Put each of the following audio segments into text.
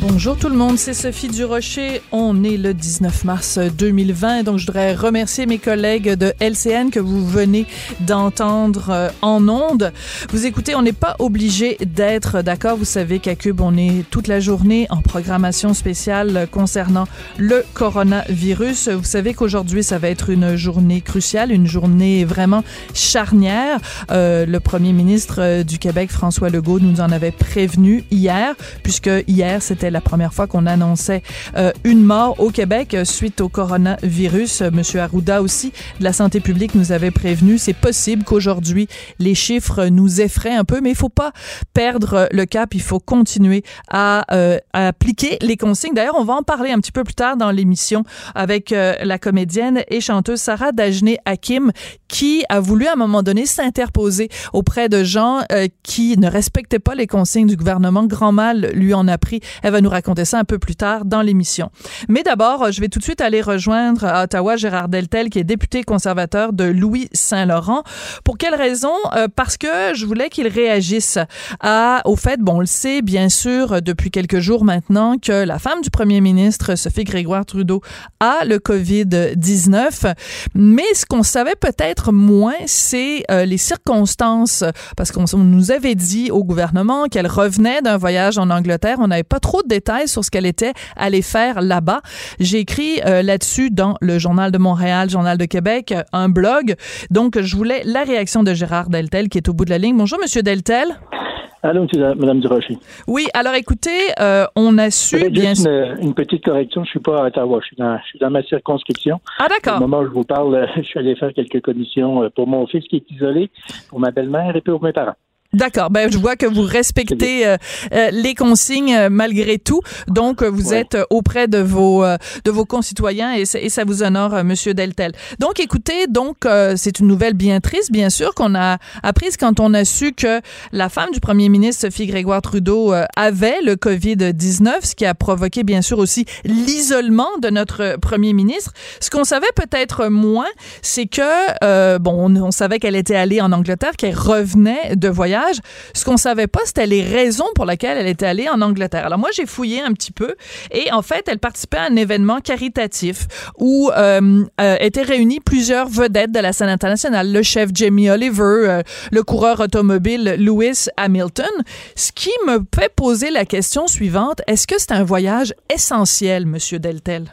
Bonjour tout le monde, c'est Sophie Durocher. On est le 19 mars 2020, donc je voudrais remercier mes collègues de LCN que vous venez d'entendre euh, en ondes. Vous écoutez, on n'est pas obligé d'être d'accord. Vous savez qu'à Cube, on est toute la journée en programmation spéciale concernant le coronavirus. Vous savez qu'aujourd'hui, ça va être une journée cruciale, une journée vraiment charnière. Euh, le premier ministre euh, du Québec, François Legault, nous en avait prévenu hier, puisque hier, c'était la première fois qu'on annonçait euh, une mort au Québec euh, suite au coronavirus. Euh, Monsieur Arruda aussi de la santé publique nous avait prévenu. C'est possible qu'aujourd'hui les chiffres nous effraient un peu, mais il faut pas perdre le cap. Il faut continuer à, appliquer les consignes. D'ailleurs, on va en parler un petit peu plus tard dans l'émission avec la comédienne et chanteuse Sarah Dajné Hakim qui a voulu à un moment donné s'interposer auprès de gens qui ne respectaient pas les consignes du gouvernement. Grand mal lui en a pris. Nous raconter ça un peu plus tard dans l'émission. Mais d'abord, je vais tout de suite aller rejoindre à Ottawa Gérard Deltel, qui est député conservateur de Louis-Saint-Laurent. Pour quelle raison? Euh, parce que je voulais qu'il réagisse au fait, bon, on le sait bien sûr depuis quelques jours maintenant que la femme du premier ministre, Sophie Grégoire Trudeau, a le COVID-19. Mais ce qu'on savait peut-être moins, c'est euh, les circonstances, parce qu'on nous avait dit au gouvernement qu'elle revenait d'un voyage en Angleterre. On n'avait pas trop de détails sur ce qu'elle était allée faire là-bas. J'ai écrit euh, là-dessus dans le Journal de Montréal, Journal de Québec, euh, un blog. Donc, je voulais la réaction de Gérard Deltel qui est au bout de la ligne. Bonjour, Monsieur Deltel. Allô, Madame Durocher. Oui, alors écoutez, euh, on a su bien sûr. Une, petite correction, je suis pas à Ottawa, je suis dans, je suis dans ma circonscription. Ah d'accord. Au moment où je vous parle, je suis allé faire quelques commissions pour mon fils qui est isolé, pour ma belle-mère et pour mes parents. D'accord. Ben, je vois que vous respectez euh, euh, les consignes euh, malgré tout. Donc, vous êtes auprès de vos de vos concitoyens et, et ça vous honore, Monsieur Deltel. Donc, écoutez, donc c'est une nouvelle bien triste, bien sûr, qu'on a apprise quand on a su que la femme du Premier ministre Sophie Grégoire Trudeau avait le Covid 19, ce qui a provoqué bien sûr aussi l'isolement de notre Premier ministre. Ce qu'on savait peut-être moins, c'est que bon, on, on savait qu'elle était allée en Angleterre, qu'elle revenait de voyage ce qu'on savait pas, c'était les raisons pour lesquelles elle était allée en Angleterre. Alors moi, j'ai fouillé un petit peu et en fait, elle participait à un événement caritatif où euh, euh, étaient réunis plusieurs vedettes de la scène internationale, le chef Jamie Oliver, euh, le coureur automobile Lewis Hamilton, ce qui me fait poser la question suivante est-ce que c'est un voyage essentiel, Monsieur Deltel?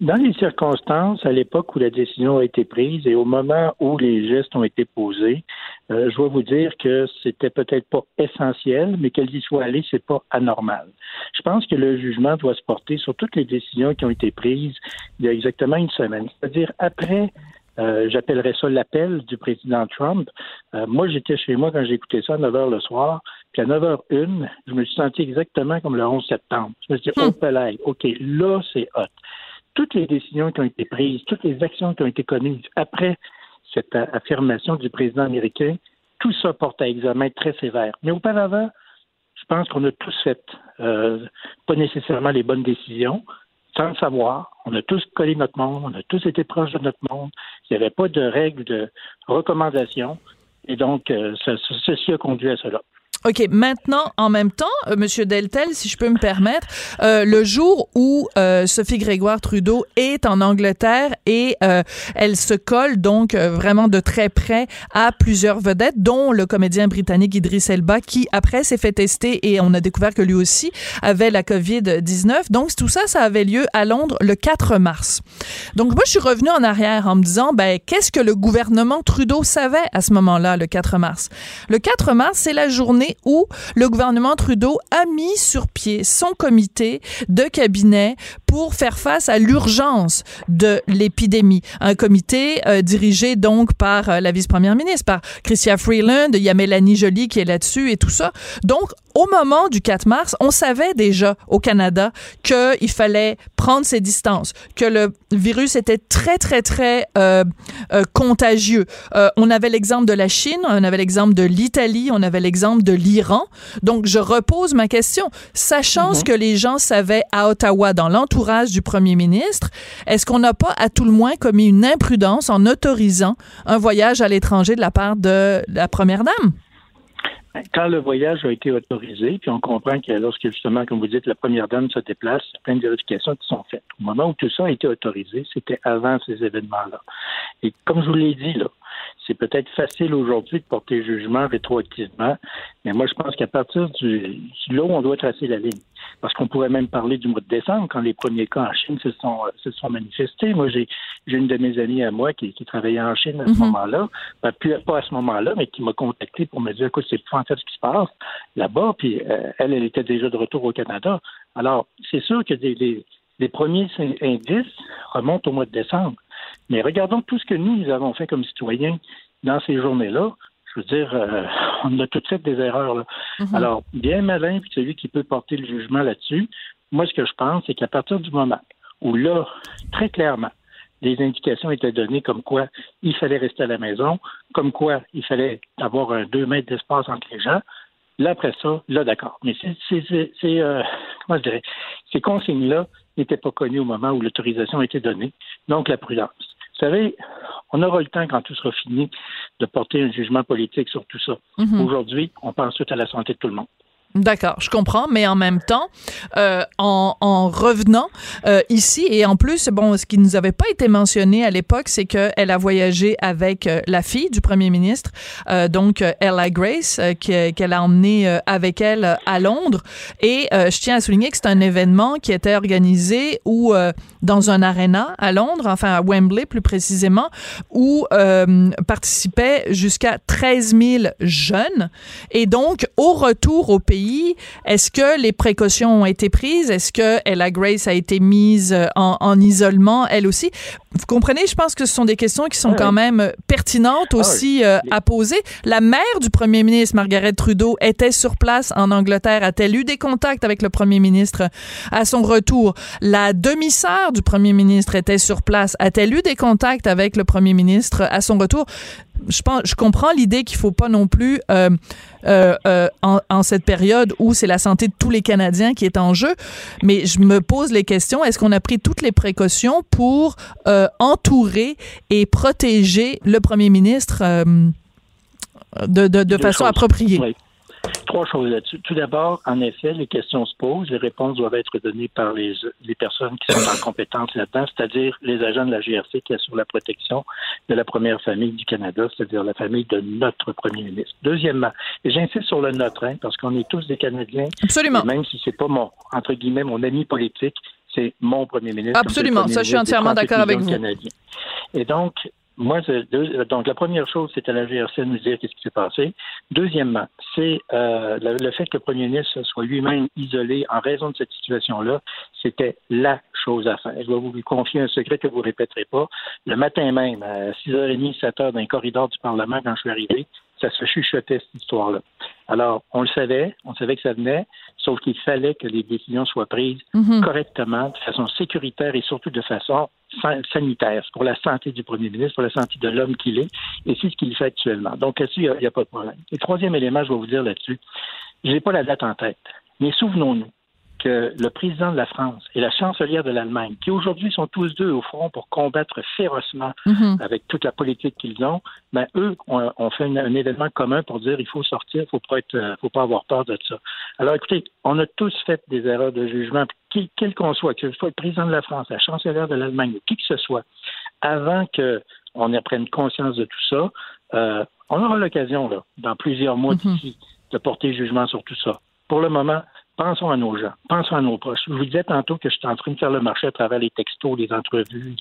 Dans les circonstances, à l'époque où la décision a été prise et au moment où les gestes ont été posés, euh, je dois vous dire que c'était peut-être pas essentiel, mais qu'elles y soient allées, c'est pas anormal. Je pense que le jugement doit se porter sur toutes les décisions qui ont été prises il y a exactement une semaine. C'est-à-dire après euh, j'appellerais ça l'appel du président Trump. Euh, moi, j'étais chez moi quand j'écoutais ça à 9 h le soir, puis à 9 h 1, je me suis senti exactement comme le 11 septembre. Je me suis dit, oh, palais, OK, là, c'est hot. Toutes les décisions qui ont été prises, toutes les actions qui ont été connues après cette affirmation du président américain, tout ça porte à examen très sévère. Mais auparavant, je pense qu'on a tous fait euh, pas nécessairement les bonnes décisions, sans le savoir. On a tous collé notre monde, on a tous été proches de notre monde. Il n'y avait pas de règles de recommandation. Et donc, euh, ceci a conduit à cela. OK, maintenant, en même temps, euh, Monsieur Deltel, si je peux me permettre, euh, le jour où euh, Sophie Grégoire Trudeau est en Angleterre et euh, elle se colle donc euh, vraiment de très près à plusieurs vedettes, dont le comédien britannique Idris Elba, qui après s'est fait tester et on a découvert que lui aussi avait la COVID-19. Donc tout ça, ça avait lieu à Londres le 4 mars. Donc moi, je suis revenue en arrière en me disant, ben qu'est-ce que le gouvernement Trudeau savait à ce moment-là, le 4 mars? Le 4 mars, c'est la journée où le gouvernement Trudeau a mis sur pied son comité de cabinet pour faire face à l'urgence de l'épidémie. Un comité euh, dirigé donc par euh, la vice-première ministre, par Chrystia Freeland, il y a Mélanie Joly qui est là-dessus et tout ça. Donc, au moment du 4 mars, on savait déjà au Canada qu'il fallait prendre ses distances, que le virus était très, très, très euh, contagieux. On avait l'exemple de la Chine, on avait l'exemple de l'Italie, on avait l'exemple de l'Iran. Donc, je repose ma question. Sachant ce mhm. que les gens savaient à Ottawa dans l'entourage du premier ministre, est-ce qu'on n'a pas à tout le moins commis une imprudence en autorisant un voyage à l'étranger de la part de la première dame? Quand le voyage a été autorisé, puis on comprend que lorsque justement, comme vous dites, la première dame se déplace, il y a plein de vérifications qui sont faites. Au moment où tout ça a été autorisé, c'était avant ces événements-là. Et comme je vous l'ai dit, là, c'est peut-être facile aujourd'hui de porter jugement rétroactivement, mais moi, je pense qu'à partir du, là où on doit tracer la ligne, parce qu'on pourrait même parler du mois de décembre, quand les premiers cas en Chine se sont, se sont manifestés. Moi, j'ai une de mes amies à moi qui, qui travaillait en Chine à ce mhm. moment-là, pas, pas à ce moment-là, mais qui m'a contacté pour me dire, écoute, c'est fantastique ce qui se passe là-bas, puis euh, elle, elle était déjà de retour au Canada. Alors, c'est sûr que les, les premiers indices remontent au mois de décembre. Mais regardons tout ce que nous, nous avons fait comme citoyens dans ces journées-là. Je veux dire, euh, on a toutes fait des erreurs. Là. Mhm. Alors, bien malin, puis celui qui peut porter le jugement là-dessus, moi, ce que je pense, c'est qu'à partir du moment où là, très clairement, des indications étaient données comme quoi il fallait rester à la maison, comme quoi il fallait avoir un deux mètres d'espace entre les gens. Là, après ça, là, d'accord. Mais c'est, euh, comment je dirais, ces consignes-là n'étaient pas connues au moment où l'autorisation a été donnée. Donc, la prudence. Vous savez, on aura le temps, quand tout sera fini, de porter un jugement politique sur tout ça. Mhm. Aujourd'hui, on pense tout à la santé de tout le monde. D'accord, je comprends, mais en même temps, euh, en, en, revenant euh, ici et en plus, bon, ce qui nous avait pas été mentionné à l'époque, c'est qu'elle a voyagé avec euh, la fille du premier ministre, euh, donc euh, Ella Grace, qu'elle a emmené avec elle à Londres. Et je tiens à souligner que c'est un événement qui était organisé où dans un aréna à Londres, enfin à Wembley plus précisément, où participaient jusqu'à 13 000 jeunes. Et donc, au retour au pays est-ce que les précautions ont été prises? Est-ce que Ella Grace a été mise euh, en, isolement, elle aussi? Vous comprenez, je pense que ce sont des questions qui sont quand même pertinentes ah aussi euh, à poser. La mère du premier ministre, Margaret Trudeau, était sur place en Angleterre. A-t-elle eu des contacts avec le premier ministre à son retour? La demi-sœur du premier ministre était sur place. A-t-elle eu des contacts avec le premier ministre à son retour? Je pense, je comprends l'idée qu'il faut pas non plus euh, euh, euh, en, en, cette période où c'est la santé de tous les Canadiens qui est en jeu, mais je me pose les questions est-ce qu'on a pris toutes les précautions pour entourer et protéger le premier ministre de, de, de façon appropriée? Trois choses là-dessus. Tout d'abord, en effet, les questions se posent, les réponses doivent être données par les, les personnes qui sont en compétence là-dedans, c'est-à-dire les agents de la GRC qui assurent la protection de la première famille du Canada, c'est-à-dire la famille de notre premier ministre. Deuxièmement, et j'insiste sur le notre, hein, parce qu'on est tous des Canadiens. Absolument. Même si c'est pas mon, entre guillemets, mon ami politique, c'est mon premier ministre. Absolument, ça, je suis entièrement d'accord avec vous. Et donc, moi, donc la première chose, à la GRC de nous dire qu'est-ce qui s'est passé. Deuxièmement, c'est euh, le, fait que le premier ministre soit lui-même isolé en raison de cette situation-là, c'était la chose à faire. Je vais vous confier un secret que vous ne répéterez pas. Le matin même, à 6h30, 7h, dans le corridor du Parlement, quand je suis arrivé, ça se chuchotait, cette histoire-là. Alors, on le savait, on savait que ça venait, sauf qu'il fallait que les décisions soient prises mhm. correctement, de façon sécuritaire et surtout de façon sanitaire, pour la santé du premier ministre, pour la santé de l'homme qu'il est, et c'est ce qu'il fait actuellement. Donc, là-dessus, il n'y a, pas de problème. Et troisième élément, je vais vous dire là-dessus, je n'ai pas la date en tête, mais souvenons-nous, que le président de la France et la chancelière de l'Allemagne, qui aujourd'hui sont tous deux au front pour combattre férocement mhm. avec toute la politique qu'ils ont, ben eux ont, fait un, événement commun pour dire il faut sortir, il faut pas être, euh, faut pas avoir peur de ça. Alors écoutez, on a tous fait des erreurs de jugement, quel qu'on soit, que ce soit le président de la France, la chancelière de l'Allemagne ou qui que ce soit, avant que on prenne conscience de tout ça, euh, on aura l'occasion là, dans plusieurs mois mhm. d'ici, de porter jugement sur tout ça. Pour le moment, pensons à nos gens, pensons à nos proches. Je vous disais tantôt que je suis en train de faire le marché à travers les textos, les entrevues,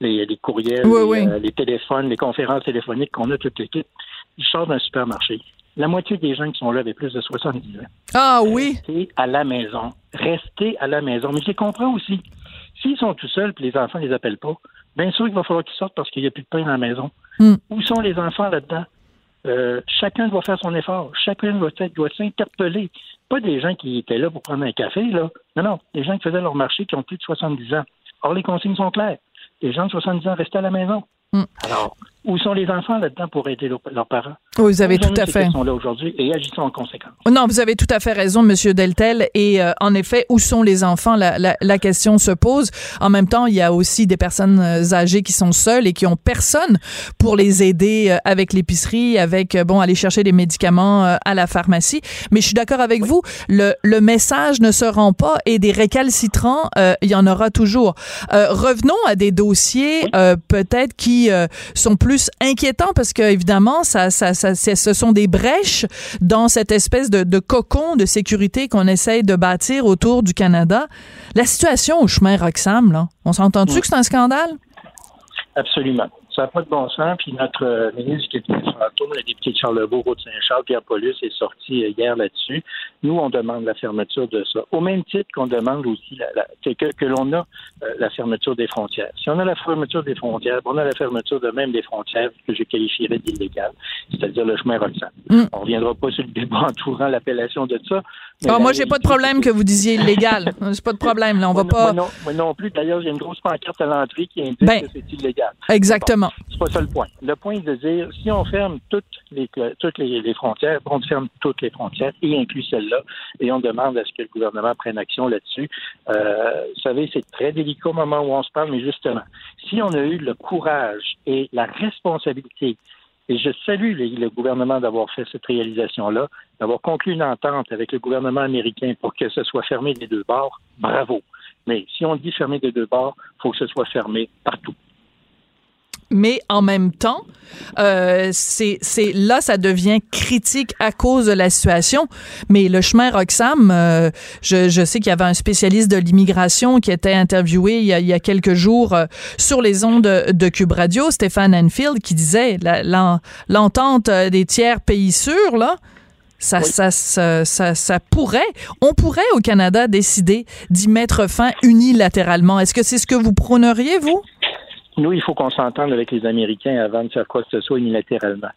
les, courriels, euh, les, téléphones, les conférences téléphoniques qu'on a toute l'équipe. Je sors d'un supermarché. La moitié des gens qui sont là avaient plus de 70 ans. Ah oui. Restez à la maison. Restez à la maison. Mais je les comprends aussi. S'ils sont tout seuls et les enfants ne les appellent pas, bien sûr qu'il va falloir qu'ils sortent parce qu'il n'y a plus de pain dans la maison. Hmm. Où sont les enfants là-dedans? Euh, chacun doit faire son effort. Chacun doit, doit s'interpeller. Pas des gens qui étaient là pour prendre un café, là. Non, non. Des gens qui faisaient leur marché qui ont plus de 70 ans. Or, les consignes sont claires. Les gens de 70 ans restent à la maison. Mm. Alors, où sont les enfants là-dedans pour aider leurs parents? Vous avez tout à fait. sont là aujourd'hui et agissons en conséquence. Non, vous avez tout à fait raison, Monsieur Deltel. Et euh, en effet, où sont les enfants? La, la, la, question se pose. En même temps, il y a aussi des personnes euh, âgées qui sont seules et qui ont personne pour les aider euh, avec l'épicerie, avec bon aller chercher des médicaments à la pharmacie. Mais je suis d'accord avec vous. Le, le message ne se rend pas et des récalcitrants, il y en aura toujours. revenons à des dossiers peut-être qui sont plus inquiétant parce que évidemment, ça, ça, ça ce sont des brèches dans cette espèce de, de cocon de sécurité qu'on essaye de bâtir autour du Canada. La situation au chemin Roxham, là, on s'entend-tu que c'est un scandale? Absolument. Ça n'a pas de bon sens. Puis notre euh, ministre sur la tour, le député de Charlebourg, de Saint-Charles, Pierre Paulus, est sorti euh, hier là-dessus. Nous, on demande la fermeture de ça. Au même titre qu'on demande aussi la, que, que l'on a euh, la fermeture des frontières. Si on a la fermeture des frontières, on a la fermeture de même des frontières que je qualifierais d'illégales, c'est-à-dire le chemin Roxane. Mm. On ne reviendra pas sur le débat entourant l'appellation de ça. Ah, moi, j'ai pas de problème que vous disiez illégal. j'ai pas de problème. Là, on va pas. Moi non, non, plus. D'ailleurs, il y a une grosse pancarte à l'entrée qui indique ben, que c'est illégal. Exactement. C'est pas ça le point. Le point est de dire si on ferme toutes les toutes les, frontières, on ferme toutes les frontières, y inclut celle-là, et on demande à ce que le gouvernement prenne action là-dessus. Euh, vous savez, c'est très délicat au moment où on se parle, mais justement, si on a eu le courage et la responsabilité et je salue le, gouvernement d'avoir fait cette réalisation-là, d'avoir conclu une entente avec le gouvernement américain pour que ce soit fermé des deux bords. Bravo. Mais si on dit fermé des deux bords, il faut que ce soit fermé partout mais en même temps, euh, c'est là ça devient critique à cause de la situation. Mais le chemin Roxham, euh, je, je, sais qu'il y avait un spécialiste de l'immigration qui était interviewé il y a, il y a quelques jours euh, sur les ondes de, de, Cube Radio, Stéphane Enfield, qui disait l'entente des tiers pays sûrs là. Ça, ça, ça, ça, ça, pourrait, on pourrait au Canada décider d'y mettre fin unilatéralement. Est-ce que c'est ce que vous prôneriez, vous? Nous, il faut qu'on s'entende avec les Américains avant de faire quoi que ce soit unilatéralement.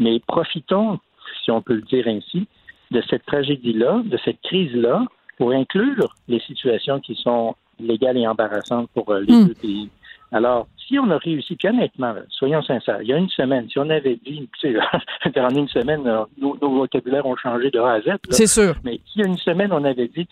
Mais profitons, si on peut le dire ainsi, de cette tragédie-là, de cette crise-là, pour inclure les situations qui sont légales et embarrassantes pour euh, les hmm. deux pays. Alors, si on a réussi, puis honnêtement, soyons sincères, il y a une semaine, si on avait dit, tu sais, en une semaine, nos, vocabulaires ont changé de A à Z. C'est sûr. Mais s'il y a une semaine, on avait dit,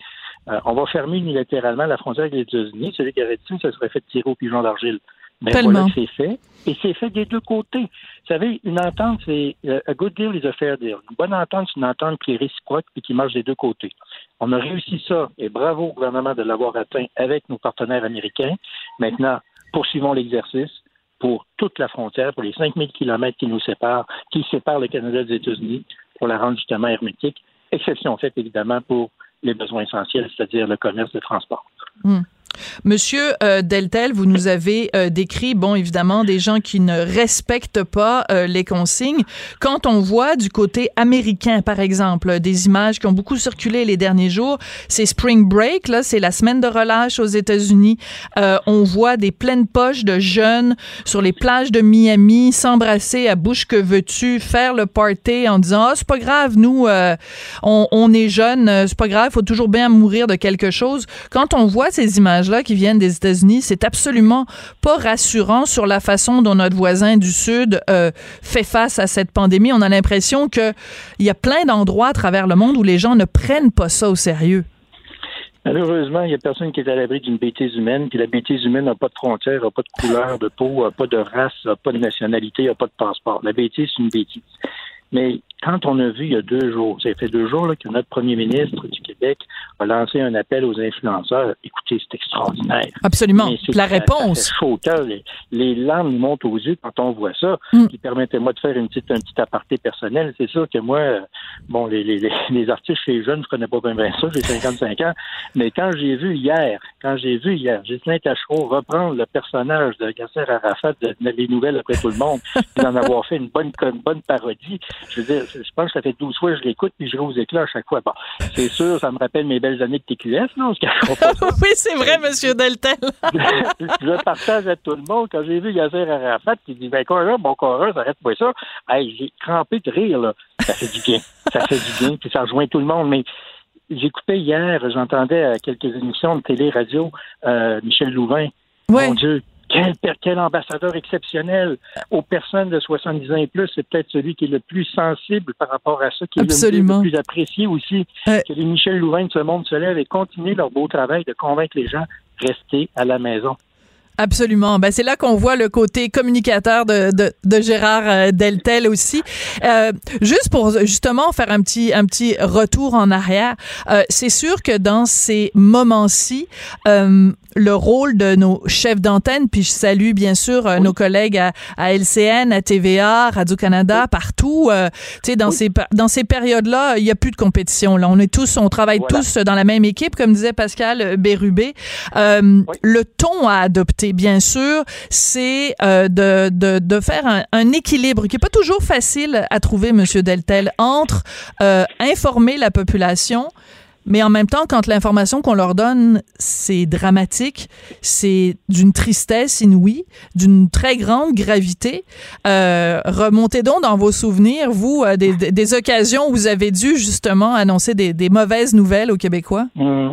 euh, on va fermer unilatéralement la frontière avec les États-Unis, celui qui aurait dit ça serait fait tirer au pigeon d'argile. Mais voilà, c'est fait. Et c'est fait des deux côtés. Vous savez, une entente, c'est euh, a good deal is a fair deal. Une bonne entente, c'est une entente qui est réciproque et qui marche des deux côtés. On a réussi ça, et bravo au gouvernement de l'avoir atteint avec nos partenaires américains. Maintenant, poursuivons l'exercice pour toute la frontière, pour les 5000 kilomètres qui nous séparent, qui séparent le Canada des États-Unis, pour la rendre justement hermétique. Exception faite, évidemment, pour les besoins essentiels, c'est-à-dire le commerce, le transport. Hmm. Monsieur euh, Deltel, vous nous avez euh, décrit, bon, évidemment, des gens qui ne respectent pas euh, les consignes. Quand on voit du côté américain, par exemple, des images qui ont beaucoup circulé les derniers jours, c'est Spring Break, c'est la semaine de relâche aux États-Unis. on voit des pleines poches de jeunes sur les plages de Miami s'embrasser à bouche que veux-tu, faire le party en disant, ah, c'est pas grave, nous, on, on, est jeunes, c'est pas grave, faut toujours bien mourir de quelque chose. Quand on voit ces images là qui viennent des États-Unis, c'est absolument pas rassurant sur la façon dont notre voisin du Sud euh, fait face à cette pandémie. On a l'impression qu'il y a plein d'endroits à travers le monde où les gens ne prennent pas ça au sérieux. Malheureusement, il n'y a personne qui est à l'abri d'une bêtise humaine, puis la bêtise humaine n'a pas de frontières, n'a pas de couleur de peau, n'a pas de race, n'a pas de nationalité, n'a pas de passeport. La bêtise, c'est une bêtise. Mais quand on a vu il y a deux jours, ça fait deux jours là, que notre premier ministre du Québec a lancé un appel aux influenceurs, écoutez, c'est extraordinaire. Absolument. La réponse. Les, les, larmes montent aux yeux quand on voit ça. Mm. Permettez-moi de faire une petite, un petit aparté personnel. C'est sûr que moi, bon, les, les, les artistes chez jeunes, je connais pas bien, bien ça, j'ai 55 ans, mais quand j'ai vu hier, quand j'ai vu hier Ghislain Tachereau reprendre le personnage de Gasser Arafat de, Les Nouvelles après tout le monde, d'en avoir fait une bonne, une bonne parodie, je veux dire, je pense que ça fait 12 fois que je l'écoute, puis je vais aux éclats à chaque fois. Bon, c'est sûr, ça me rappelle mes belles années de TQS, non? oui, c'est vrai, Monsieur Deltel. je partage à tout le monde. Quand j'ai vu Yasser Arafat, qui dit, ben, quoi, mon corps, arrête-moi ça. Hey, j'ai crampé de rire, là. Ça fait du bien. Ça fait du bien, puis ça rejoint tout le monde. Mais j'écoutais hier, j'entendais à quelques émissions de télé-radio euh, Michel Louvain. Mon Dieu, quel, quel, ambassadeur exceptionnel aux personnes de 70 ans et plus. C'est peut-être celui qui est le plus sensible par rapport à ça, qui est le, plus apprécié aussi. Que les Michel Louvain de ce monde se lèvent et continuent leur beau travail de convaincre les gens de rester à la maison. Absolument. Ben, c'est là qu'on voit le côté communicateur de, de, de Gérard euh, Deltel aussi. Euh, juste pour justement faire un petit, un petit retour en arrière, euh, c'est sûr que dans ces moments-ci, euh, le rôle de nos chefs d'antenne, puis je salue bien sûr euh, nos collègues à, à, LCN, à TVA, Radio-Canada, partout. Euh, tu sais, dans ces dans ces périodes-là, il y a plus de compétition. Là, on est tous, on travaille tous dans la même équipe, comme disait Pascal Bérubé. Euh, le ton à adopter, bien sûr, c'est euh, de, de, de faire un, un, équilibre qui est pas toujours facile à trouver, Monsieur Deltel, entre informer la population mais en même temps, quand l'information qu'on leur donne, c'est dramatique, c'est d'une tristesse inouïe, d'une très grande gravité. Euh, remontez donc dans vos souvenirs, vous, euh, des, des, occasions où vous avez dû justement annoncer des, des mauvaises nouvelles aux Québécois. Mmh.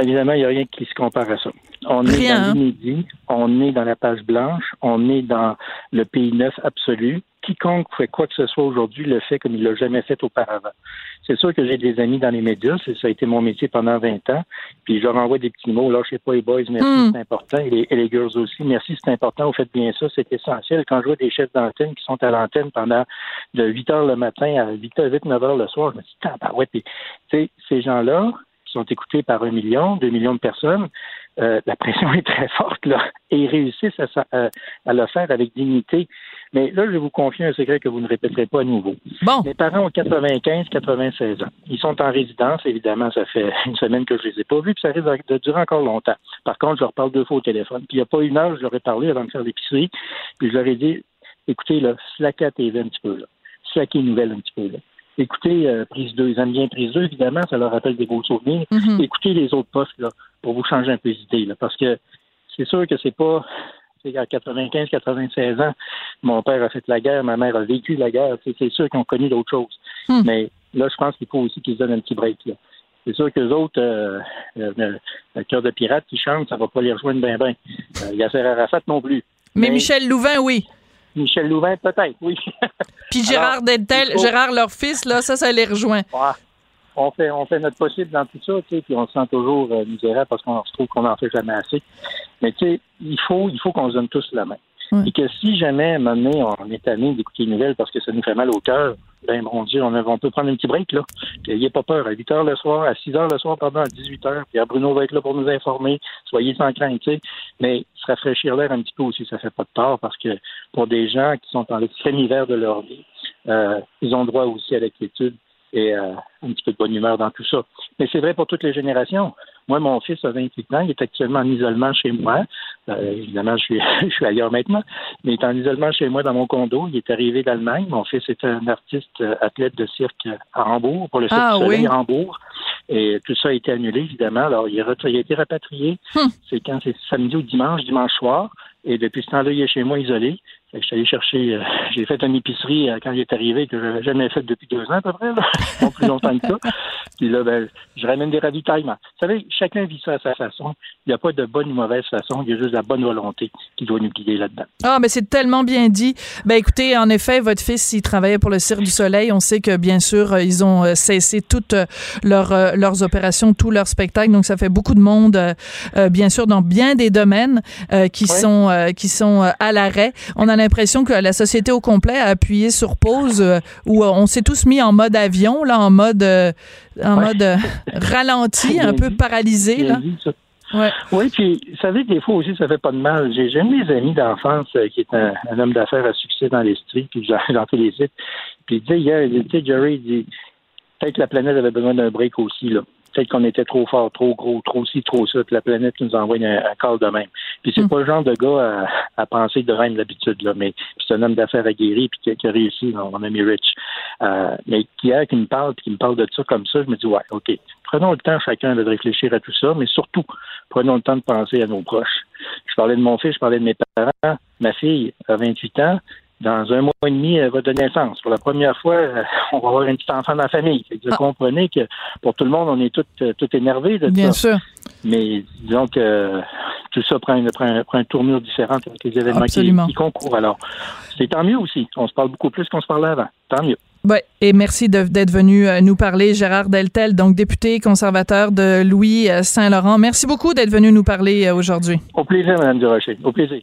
Évidemment, il n'y a rien qui se compare à ça. On est dans hein? l'inédit, on est dans la page blanche, on est dans le pays neuf absolu. Quiconque fait quoi que ce soit aujourd'hui le fait comme il l'a jamais fait auparavant. C'est sûr que j'ai des amis dans les médias, ça a été mon métier pendant 20 ans, puis je leur envoie des petits mots, lâchez pas les boys, merci, mm. c'est important, et les, et les, girls aussi, merci, c'est important, vous faites bien ça, c'est essentiel. Quand je vois des chefs d'antenne qui sont à l'antenne pendant de 8 heures le matin à 8 h 8, 9 heures le soir, je me dis, ouais, puis, tu sais, ces gens-là, qui sont écoutés par un million, deux millions de personnes, euh, la pression est très forte, là, et ils réussissent à, à, à le faire avec dignité. Mais là, je vais vous confier un secret que vous ne répéterez pas à nouveau. Bon. Mes parents ont 95, 96 ans. Ils sont en résidence, évidemment, ça fait une semaine que je les ai pas vus, puis ça risque de durer encore longtemps. Par contre, je leur parle deux fois au téléphone. Puis il n'y a pas une heure, je leur ai parlé avant de faire l'épicerie, puis je leur ai dit, écoutez, là, slackez la TV un petit peu, là. Slackez les nouvelles un petit peu, là. Écoutez euh, Prise 2. Ils aiment bien Prise 2, évidemment, ça leur rappelle des beaux souvenirs. Mm-hmm. Écoutez les autres postes, là, pour vous changer un peu d'idée, là, parce que c'est sûr que c'est pas à 95, 96 ans, mon père a fait la guerre, ma mère a vécu la guerre. C'est sûr qu'ils ont connu d'autres choses. Hmm. Mais là, je pense qu'il faut aussi qu'ils se donnent un petit break. C'est sûr que les autres, euh, euh, le cœur de pirate qui chante, ça va pas les rejoindre bien, bien. Euh, Yasser Arafat non plus. Mais, Mais Michel Louvain, oui. Michel Louvain, peut-être, oui. Puis Gérard Dentel, faut... Gérard, leur fils, là, ça, ça les rejoint. On fait, on fait notre possible dans tout ça, tu sais, puis on se sent toujours euh, misérable parce qu'on se trouve qu'on n'en fait jamais assez. Mais tu sais, il faut, il faut qu'on se donne tous la main. Et que si jamais, à un moment donné, on est tanné d'écouter les nouvelles parce que ça nous fait mal au cœur, ben mon Dieu, on, peut prendre un petit break, là. N'ayez pas peur. À 8 heures le soir, à 6 heures le soir, pardon, à 18 heures, puis Bruno va être là pour nous informer. Soyez sans crainte, tu sais. Mais se rafraîchir l'air un petit peu aussi, ça fait pas de tort parce que pour des gens qui sont dans l'extrême hiver de leur vie, euh, ils ont droit aussi à la quiétude et euh, un petit peu de bonne humeur dans tout ça. Mais c'est vrai pour toutes les générations. Moi, mon fils a 28 ans, il est actuellement en isolement chez moi. Euh, évidemment, je suis, je suis ailleurs maintenant, mais il est en isolement chez moi dans mon condo. Il est arrivé d'Allemagne. Mon fils est un artiste euh, athlète de cirque à Hambourg, pour le Cirque ah, du Soleil oui. à Hambourg. Et tout ça a été annulé, évidemment. Alors, il, est, il a été rapatrié. Hum. C'est quand? C'est samedi ou dimanche, dimanche soir. Et depuis ce temps-là, il est chez moi isolé. Que je suis allé chercher, euh, j'ai fait une épicerie euh, quand il est arrivé que je n'avais jamais fait depuis deux ans à peu près, là. non plus longtemps que ça. Puis là, ben, je ramène des ravitaillements. Vous savez, chacun vit ça à sa façon. Il n'y a pas de bonne ou mauvaise façon, il y a juste la bonne volonté qui doit nous guider là-dedans. Ah, mais c'est tellement bien dit. Ben écoutez, en effet, votre fils, il travaillait pour le Cirque du Soleil. On sait que, bien sûr, euh, ils ont cessé toutes leurs, leurs opérations, tous leurs spectacles. Donc, ça fait beaucoup de monde, euh, bien sûr, dans bien des domaines euh, qui, Oui. sont, euh, qui sont à l'arrêt. On a l'impression que la société au complet a appuyé sur pause, euh, où euh, on s'est tous mis en mode avion, là, en mode, euh, en Ouais. mode euh, ralenti, un peu paralysé, là. Ouais. Oui, puis vous savez, des fois aussi, ça fait pas de mal. J'ai un de mes amis d'enfance euh, qui est un, un homme d'affaires à succès dans l'Estrie, puis j'en j'en félicite. Puis il disait hier, il dit, tu sais, Jerry, il dit, peut-être que la planète avait besoin d'un break aussi, là. Peut-être qu'on était trop fort, trop gros, trop ci, trop ça, puis la planète nous envoie un, un call de même. Puis c'est Mm. pas le genre de gars à, à penser de même d'habitude, là, mais puis c'est un homme d'affaires aguerri puis qui, a- qui a réussi, mon ami Rich. Euh, mais hier, qui me parle, qui me parle de ça comme ça, je me dis, ouais, OK, prenons le temps chacun de réfléchir à tout ça, mais surtout, prenons le temps de penser à nos proches. Je parlais de mon fils, je parlais de mes parents. Ma fille a 28 ans. Dans un mois et demi, elle va donner naissance. Pour la première fois, euh, on va avoir un petit enfant dans la famille. Vous ah. comprenez que pour tout le monde, on est tout, euh, tout énervé de Bien sûr. Mais disons que tout ça prend une, prend, prend tournure différente avec les événements qui, qui, concourent. Alors, c'est tant mieux aussi. On se parle beaucoup plus qu'on se parlait avant. Tant mieux. Oui, et merci d'être venu euh, nous parler, Gérard Deltel, donc député conservateur de Louis Saint-Laurent. Merci beaucoup d'être venu nous parler aujourd'hui. Au plaisir, Mme Durocher. Au plaisir.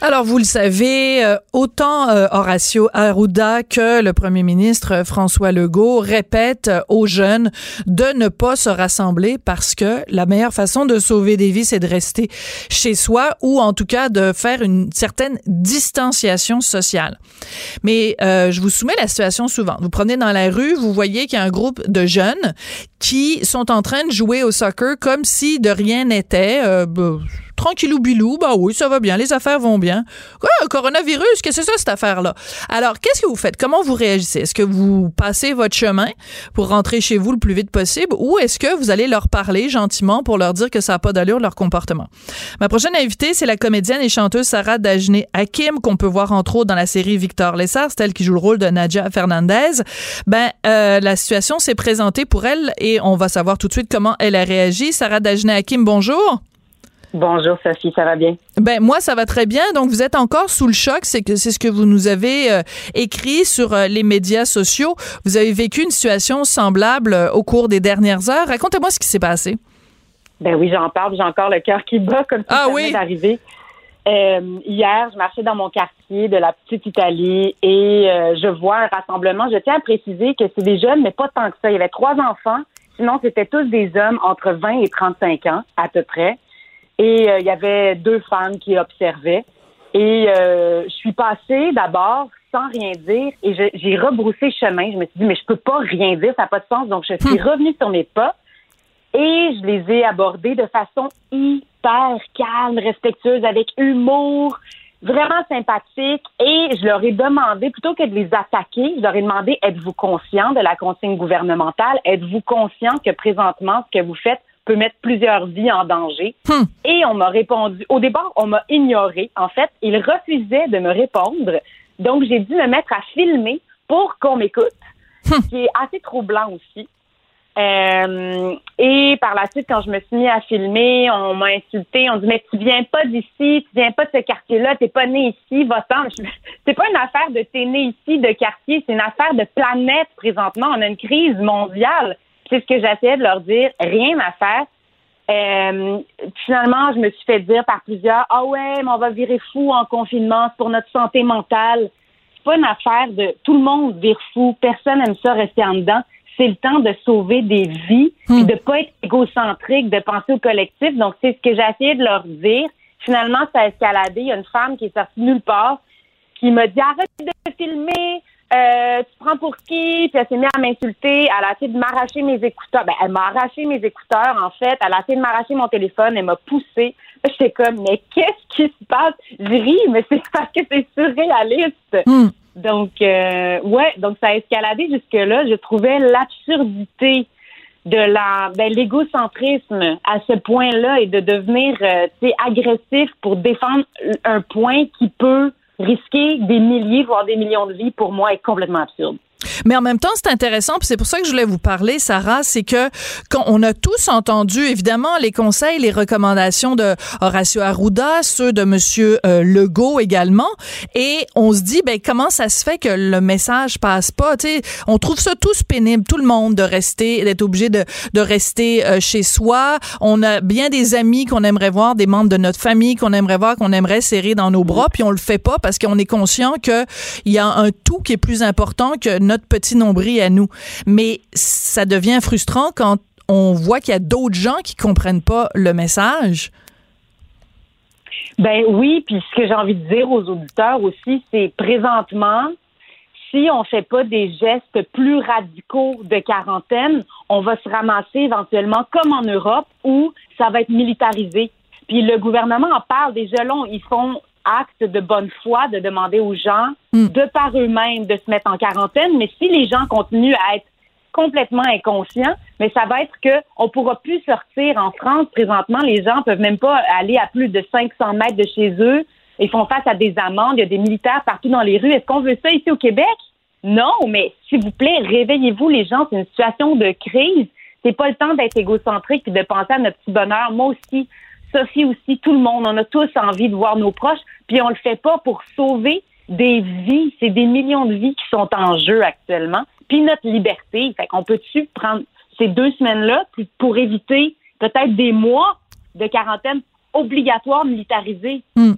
Alors, vous le savez, euh, autant euh, Horacio Arruda que le premier ministre François Legault répètent aux jeunes de ne pas se rassembler parce que la meilleure façon de sauver des vies, c'est de rester chez soi ou en tout cas de faire une certaine distanciation sociale. Mais euh, je vous soumets la situation suivante. Vous prenez dans la rue, vous voyez qu'il y a un groupe de jeunes qui sont en train de jouer au soccer comme si de rien n'était. Euh, bah, tranquillou bilou, bah oui, ça va bien, les affaires vont bien. Quoi, coronavirus, qu'est-ce que c'est cette affaire-là? Alors, qu'est-ce que vous faites? Comment vous réagissez? Est-ce que vous passez votre chemin pour rentrer chez vous le plus vite possible ou est-ce que vous allez leur parler gentiment pour leur dire que ça n'a pas d'allure leur comportement? Ma prochaine invitée, c'est la comédienne et chanteuse Sarah Dajné Hakim, qu'on peut voir entre autres dans la série Victor Lessard, c'est elle qui joue le rôle de Nadia Fernandez. Ben, euh, la situation s'est présentée pour elle et on va savoir tout de suite comment elle a réagi. Sarah Dajné Hakim, bonjour. Bonjour Sophie, ça va bien? Ben moi ça va très bien. Donc vous êtes encore sous le choc, c'est que c'est ce que vous nous avez euh, écrit sur euh, les médias sociaux. Vous avez vécu une situation semblable euh, au cours des dernières heures. Racontez-moi ce qui s'est passé. Ben oui, j'en parle, j'ai encore le cœur qui bat comme ça ah, oui? d'arriver. hier, je marchais dans mon quartier de la petite Italie et je vois un rassemblement. Je tiens à préciser que c'est des jeunes, mais pas tant que ça. Il y avait trois enfants. Sinon, c'était tous des hommes entre 20 et 35 ans, à peu près. Et euh, il y avait deux femmes qui observaient. Et euh, je suis passée d'abord sans rien dire et j'ai rebroussé chemin. Je me suis dit, mais je peux pas rien dire, ça n'a pas de sens. Donc, je suis hmm. revenue sur mes pas et je les ai abordés de façon hyper calme, respectueuse, avec humour, vraiment sympathique. Et je leur ai demandé, plutôt que de les attaquer, je leur ai demandé, êtes-vous conscient de la consigne gouvernementale? Êtes-vous conscient que présentement, ce que vous faites peut mettre plusieurs vies en danger. Hmm. Et on m'a répondu. Au départ, on m'a ignoré. En fait, il refusait de me répondre. Donc, j'ai dû me mettre à filmer pour qu'on m'écoute, hmm. ce qui est assez troublant aussi. Euh, et par la suite, quand je me suis mis à filmer, on m'a insulté. On dit mais tu viens pas d'ici, tu viens pas de ce quartier-là, t'es pas né ici, va-t'en. C'est pas une affaire de t'es né ici, de quartier, c'est une affaire de planète présentement. On a une crise mondiale. C'est ce que j'essayais de leur dire, rien à faire. Euh, finalement, je me suis fait dire par plusieurs, ah ouais, mais on va virer fou en confinement, c'est pour notre santé mentale. C'est pas une affaire de tout le monde vire fou, personne aime ça rester en dedans. C'est le temps de sauver des vies, hmm. de pas être égocentrique, de penser au collectif. Donc, c'est ce que j'ai essayé de leur dire. Finalement, ça a escaladé. Il y a une femme qui est sortie nulle part, qui m'a dit arrête de filmer, euh, tu prends pour qui? Puis elle s'est mise à m'insulter. Elle a essayé de m'arracher mes écouteurs. Ben, elle m'a arraché mes écouteurs, en fait. Elle a essayé de m'arracher mon téléphone. Elle m'a poussé. J'étais comme, mais qu'est-ce qui se passe? Je ris, mais c'est parce que c'est surréaliste. Hmm. Donc, euh, ouais, donc ça a escaladé jusque-là. Je trouvais l'absurdité de la ben, l'égocentrisme à ce point-là et de devenir euh, agressif pour défendre un point qui peut risquer des milliers, voire des millions de vies, pour moi, est complètement absurde. Mais en même temps, c'est intéressant, puis c'est pour ça que je voulais vous parler, Sarah, c'est que quand on a tous entendu, évidemment, les conseils, les recommandations de Horacio Arruda, ceux de Monsieur euh, Legault également, et on se dit, ben comment ça se fait que le message passe pas Tu sais, on trouve ça tous pénible, tout le monde, de rester, d'être obligé de, de rester euh, chez soi. On a bien des amis qu'on aimerait voir, des membres de notre famille qu'on aimerait voir, qu'on aimerait serrer dans nos bras, puis on le fait pas parce qu'on est conscient que il y a un tout qui est plus important que notre petit nombril à nous. Mais ça devient frustrant quand on voit qu'il y a d'autres gens qui comprennent pas le message. Ben oui, puis ce que j'ai envie de dire aux auditeurs aussi, c'est présentement, si on fait pas des gestes plus radicaux de quarantaine, on va se ramasser éventuellement comme en Europe où ça va être militarisé. Puis le gouvernement en parle des gelons. Ils font acte de bonne foi de demander aux gens, hmm. de par eux-mêmes, de se mettre en quarantaine. Mais si les gens continuent à être complètement inconscients, mais ça va être que on pourra plus sortir en France. Présentement, les gens peuvent même pas aller à plus de 500 mètres de chez eux. Ils font face à des amendes. Il y a des militaires partout dans les rues. Est-ce qu'on veut ça ici au Québec? Non, mais s'il vous plaît, réveillez-vous les gens. C'est une situation de crise. C'est pas le temps d'être égocentrique et de penser à notre petit bonheur. Moi aussi, Sophie aussi, tout le monde, on a tous envie de voir nos proches, puis on le fait pas pour sauver des vies. C'est des millions de vies qui sont en jeu actuellement. Puis notre liberté. Fait qu'on peut-tu prendre ces deux semaines-là pour éviter peut-être des mois de quarantaine obligatoire militarisée? Hmm.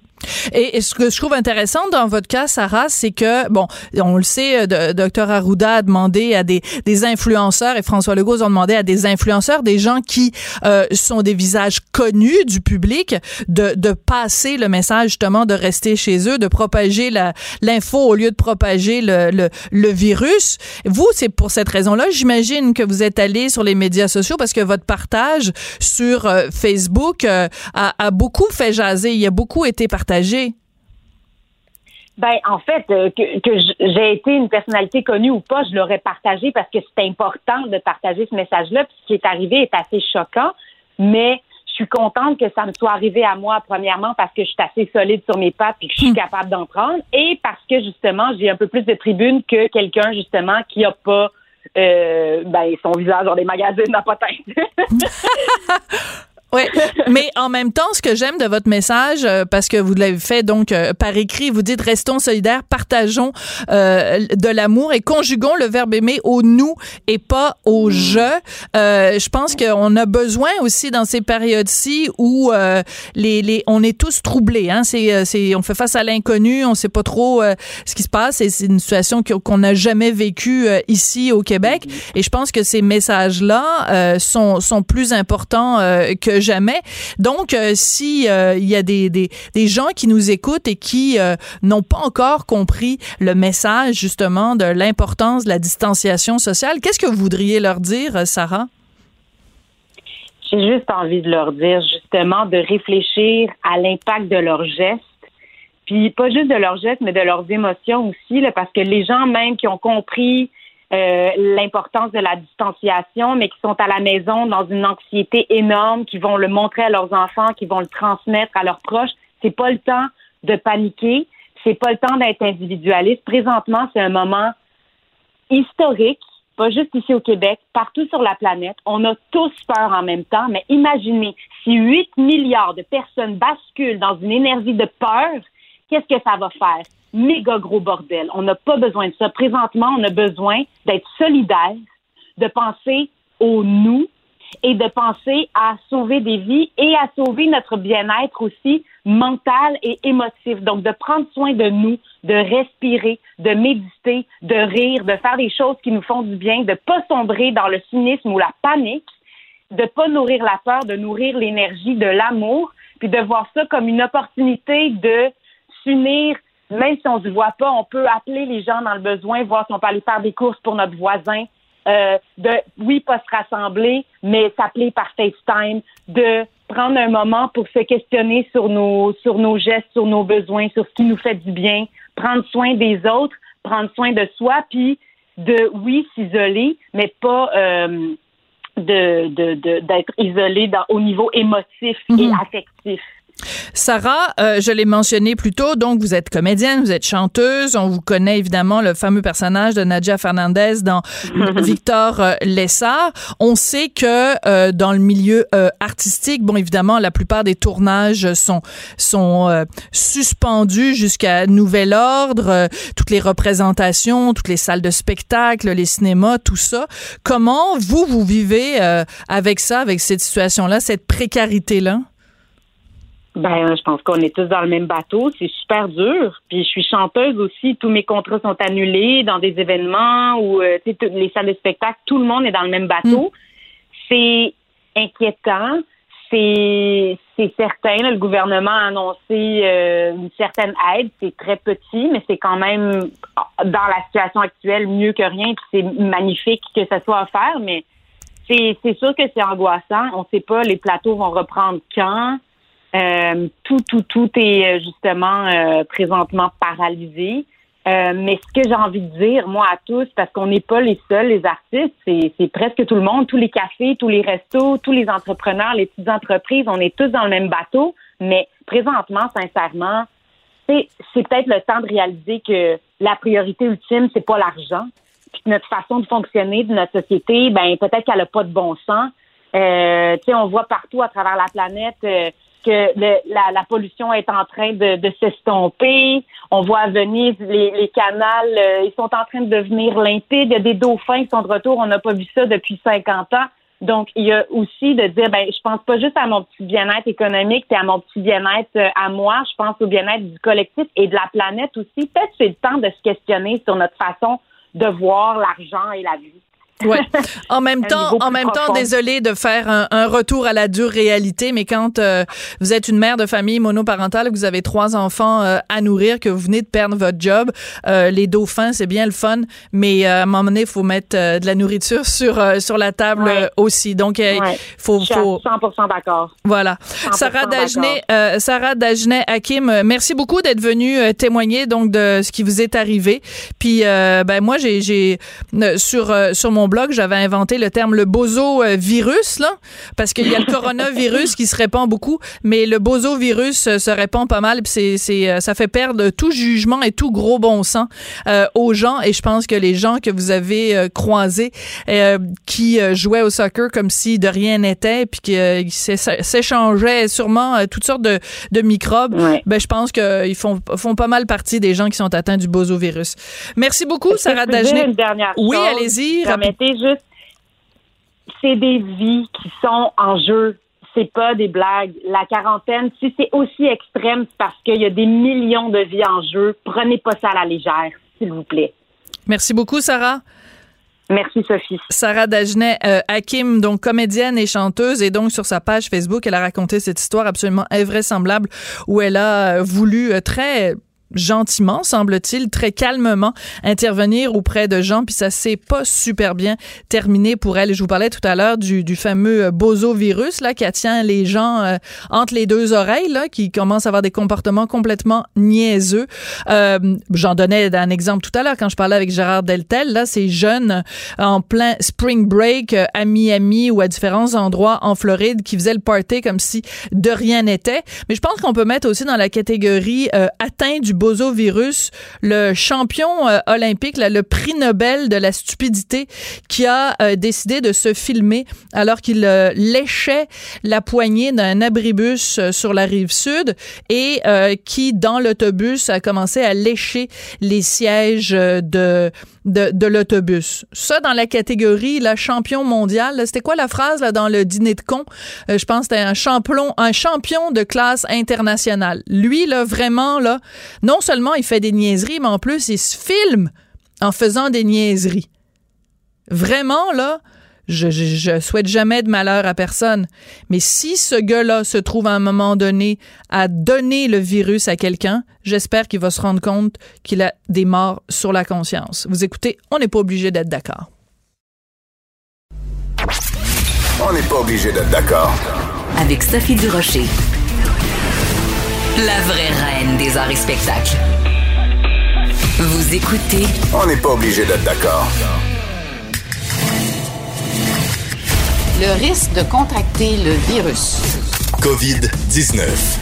Et, ce que je trouve intéressant dans votre cas, Sarah, c'est que, bon, on le sait, euh, Dr Arruda a demandé à des, des influenceurs, et François Legault a demandé à des influenceurs, des gens qui euh, sont des visages connus du public, de, de passer le message justement de rester chez eux, de propager l'info au lieu de propager le, le, le virus. Vous, c'est pour cette raison-là, j'imagine que vous êtes allé sur les médias sociaux parce que votre partage sur euh, Facebook a, a beaucoup fait jaser, il a beaucoup été partagé ben, en fait, euh, que, j'ai été une personnalité connue ou pas, je l'aurais partagé parce que c'est important de partager ce message-là. Puis ce qui est arrivé est assez choquant, mais je suis contente que ça me soit arrivé à moi, premièrement, parce que je suis assez solide sur mes pattes et que je suis hmm. capable d'en prendre, et parce que justement, j'ai un peu plus de tribune que quelqu'un, justement, qui a pas euh, ben, son visage dans des magazines n'a pas tête. Oui, mais en même temps, ce que j'aime de votre message, euh, parce que vous l'avez fait donc euh, par écrit, vous dites restons solidaires, partageons euh, de l'amour et conjuguons le verbe aimer au nous et pas au je. je pense qu'on a besoin aussi dans ces périodes-ci où les, les, on est tous troublés. Hein, c'est, c'est, on fait face à l'inconnu, on sait pas trop ce qui se passe et c'est une situation qu'on n'a jamais vécue ici au Québec. Et je pense que ces messages-là sont, sont plus importants que jamais. Donc, euh, si euh, y a des, des, gens qui nous écoutent et qui euh, n'ont pas encore compris le message justement de l'importance de la distanciation sociale, qu'est-ce que vous voudriez leur dire, Sarah? J'ai juste envie de leur dire justement de réfléchir à l'impact de leurs gestes puis pas juste de leurs gestes, mais de leurs émotions aussi, parce que les gens même qui ont compris euh, l'importance de la distanciation, mais qui sont à la maison dans une anxiété énorme, qui vont le montrer à leurs enfants, qui vont le transmettre à leurs proches. C'est pas le temps de paniquer, c'est pas le temps d'être individualiste. Présentement, c'est un moment historique, pas juste ici au Québec, partout sur la planète. On a tous peur en même temps, mais imaginez si 8 milliards de personnes basculent dans une énergie de peur, qu'est-ce que ça va faire? Méga gros bordel. On n'a pas besoin de ça. Présentement, on a besoin d'être solidaire, de penser au nous et de penser à sauver des vies et à sauver notre bien-être aussi mental et émotif. Donc, de prendre soin de nous, de respirer, de méditer, de rire, de faire des choses qui nous font du bien, de pas sombrer dans le cynisme ou la panique, de pas nourrir la peur, de nourrir l'énergie de l'amour, puis de voir ça comme une opportunité de s'unir même si on ne se voit pas, on peut appeler les gens dans le besoin, voir si on peut aller faire des courses pour notre voisin. Euh, de, oui, pas se rassembler, mais s'appeler par FaceTime, de prendre un moment pour se questionner sur nos, sur nos gestes, sur nos besoins, sur ce qui nous fait du bien, prendre soin des autres, prendre soin de soi, puis de, oui, s'isoler, mais pas euh, de, de, d'être isolé dans, au niveau émotif et mhm. affectif. Sarah, euh, je l'ai mentionné plus tôt, donc vous êtes comédienne, vous êtes chanteuse, on vous connaît évidemment le fameux personnage de Nadia Fernandez dans Victor euh, Lessard. On sait que euh, dans le milieu artistique, bon évidemment la plupart des tournages sont sont suspendus jusqu'à nouvel ordre, toutes les représentations, toutes les salles de spectacle, les cinémas, tout ça. Comment vous vous vivez avec ça, avec cette situation là, cette précarité là? Ben, je pense qu'on est tous dans le même bateau. C'est super dur. Puis je suis chanteuse aussi. Tous mes contrats sont annulés dans des événements ou euh, les salles de spectacle. Tout le monde est dans le même bateau. Mm. C'est inquiétant. C'est c'est certain. le gouvernement a annoncé euh, une certaine aide. C'est très petit, mais c'est quand même dans la situation actuelle mieux que rien. C'est magnifique que ça soit offert, mais c'est sûr que c'est angoissant. On ne sait pas les plateaux vont reprendre quand. Euh, tout, tout, tout est euh, justement euh, présentement paralysé. mais ce que j'ai envie de dire, moi, à tous, parce qu'on n'est pas les seuls, les artistes, c'est presque tout le monde, tous les cafés, tous les restos, tous les entrepreneurs, les petites entreprises, on est tous dans le même bateau. Mais présentement, sincèrement, c'est peut-être le temps de réaliser que la priorité ultime, c'est pas l'argent, puis notre façon de fonctionner de notre société, ben peut-être qu'elle a pas de bon sens. Euh, on voit partout à travers la planète euh, que la, pollution est en train de, de s'estomper. On voit à Venise les, les canals, euh, ils sont en train de devenir limpides. Il y a des dauphins qui sont de retour. On n'a pas vu ça depuis 50 ans. Donc, il y a aussi de dire, ben, je pense pas juste à mon petit bien-être économique, et à mon petit bien-être euh, à moi, je pense au bien-être du collectif et de la planète aussi. Peut-être c'est le temps de se questionner sur notre façon de voir l'argent et la vie. Ouais. En même temps, en même temps, désolé de faire un, retour à la dure réalité, mais quand euh, vous êtes une mère de famille monoparentale, que vous avez trois enfants euh, à nourrir, que vous venez de perdre votre job, euh, les dauphins, c'est bien le fun, mais à un moment donné, il faut mettre de la nourriture sur sur la table aussi. Donc, il faut, Je suis 100% d'accord. Voilà. Sarah Dagenet, Sarah Dagenet, Hakim, merci beaucoup d'être venue témoigner donc de ce qui vous est arrivé. Puis, ben moi, j'ai j'ai sur sur mon blog, j'avais inventé le terme le bozo euh, virus là, parce qu'il y a le coronavirus qui se répand beaucoup, mais le bozo virus euh, se répand pas mal, puis c'est, euh, ça fait perdre tout jugement et tout gros bon sens aux gens. Et je pense que les gens que vous avez croisés qui jouaient au soccer comme si de rien n'était, puis qui s'échangeaient sûrement toutes sortes de, de microbes, ben je pense qu'ils font, font pas mal partie des gens qui sont atteints du bozo virus. Merci beaucoup, Sarah Dagenet. Oui, allez-y juste, c'est des vies qui sont en jeu. C'est pas des blagues. La quarantaine, si c'est aussi extrême, c'est parce qu'il y a des millions de vies en jeu. Prenez pas ça à la légère, s'il vous plaît. Merci beaucoup, Sarah. Merci Sophie. Sarah Dagenet, euh, Hakim, donc comédienne et chanteuse, et donc sur sa page Facebook, elle a raconté cette histoire absolument invraisemblable où elle a voulu euh, très gentiment, semble-t-il, très calmement intervenir auprès de gens, puis ça s'est pas super bien terminé pour elle. Je vous parlais tout à l'heure du, du fameux euh, bozo virus là qui tient les gens euh, entre les deux oreilles là, qui commence à avoir des comportements complètement niaiseux. Euh, J'en donnais un exemple tout à l'heure quand je parlais avec Gérard Deltel. Là, ces jeunes en plein spring break euh, à Miami ou à différents endroits en Floride qui faisaient le party comme si de rien n'était. Mais je pense qu'on peut mettre aussi dans la catégorie atteint du bozo-virus, le champion euh, olympique, le prix Nobel de la stupidité, qui a euh, décidé de se filmer alors qu'il euh, léchait la poignée d'un abribus sur la rive sud et qui, dans l'autobus, a commencé à lécher les sièges de de, l'autobus. Ça, dans la catégorie la champion mondial, c'était quoi la phrase là, dans le dîner de con? je pense que c'était un champion, un champion de classe internationale. Lui, là, vraiment, là, non seulement il fait des niaiseries, mais en plus, il se filme en faisant des niaiseries. Vraiment, là, je, je, souhaite jamais de malheur à personne. Mais si ce gars-là se trouve à un moment donné à donner le virus à quelqu'un, j'espère qu'il va se rendre compte qu'il a des morts sur la conscience. Vous écoutez, on n'est pas obligé d'être d'accord. On n'est pas obligé d'être d'accord. Avec Sophie Durocher. La vraie reine des arts et spectacles. Vous écoutez. On n'est pas obligé d'être d'accord. Le risque de contracter le virus. COVID-19.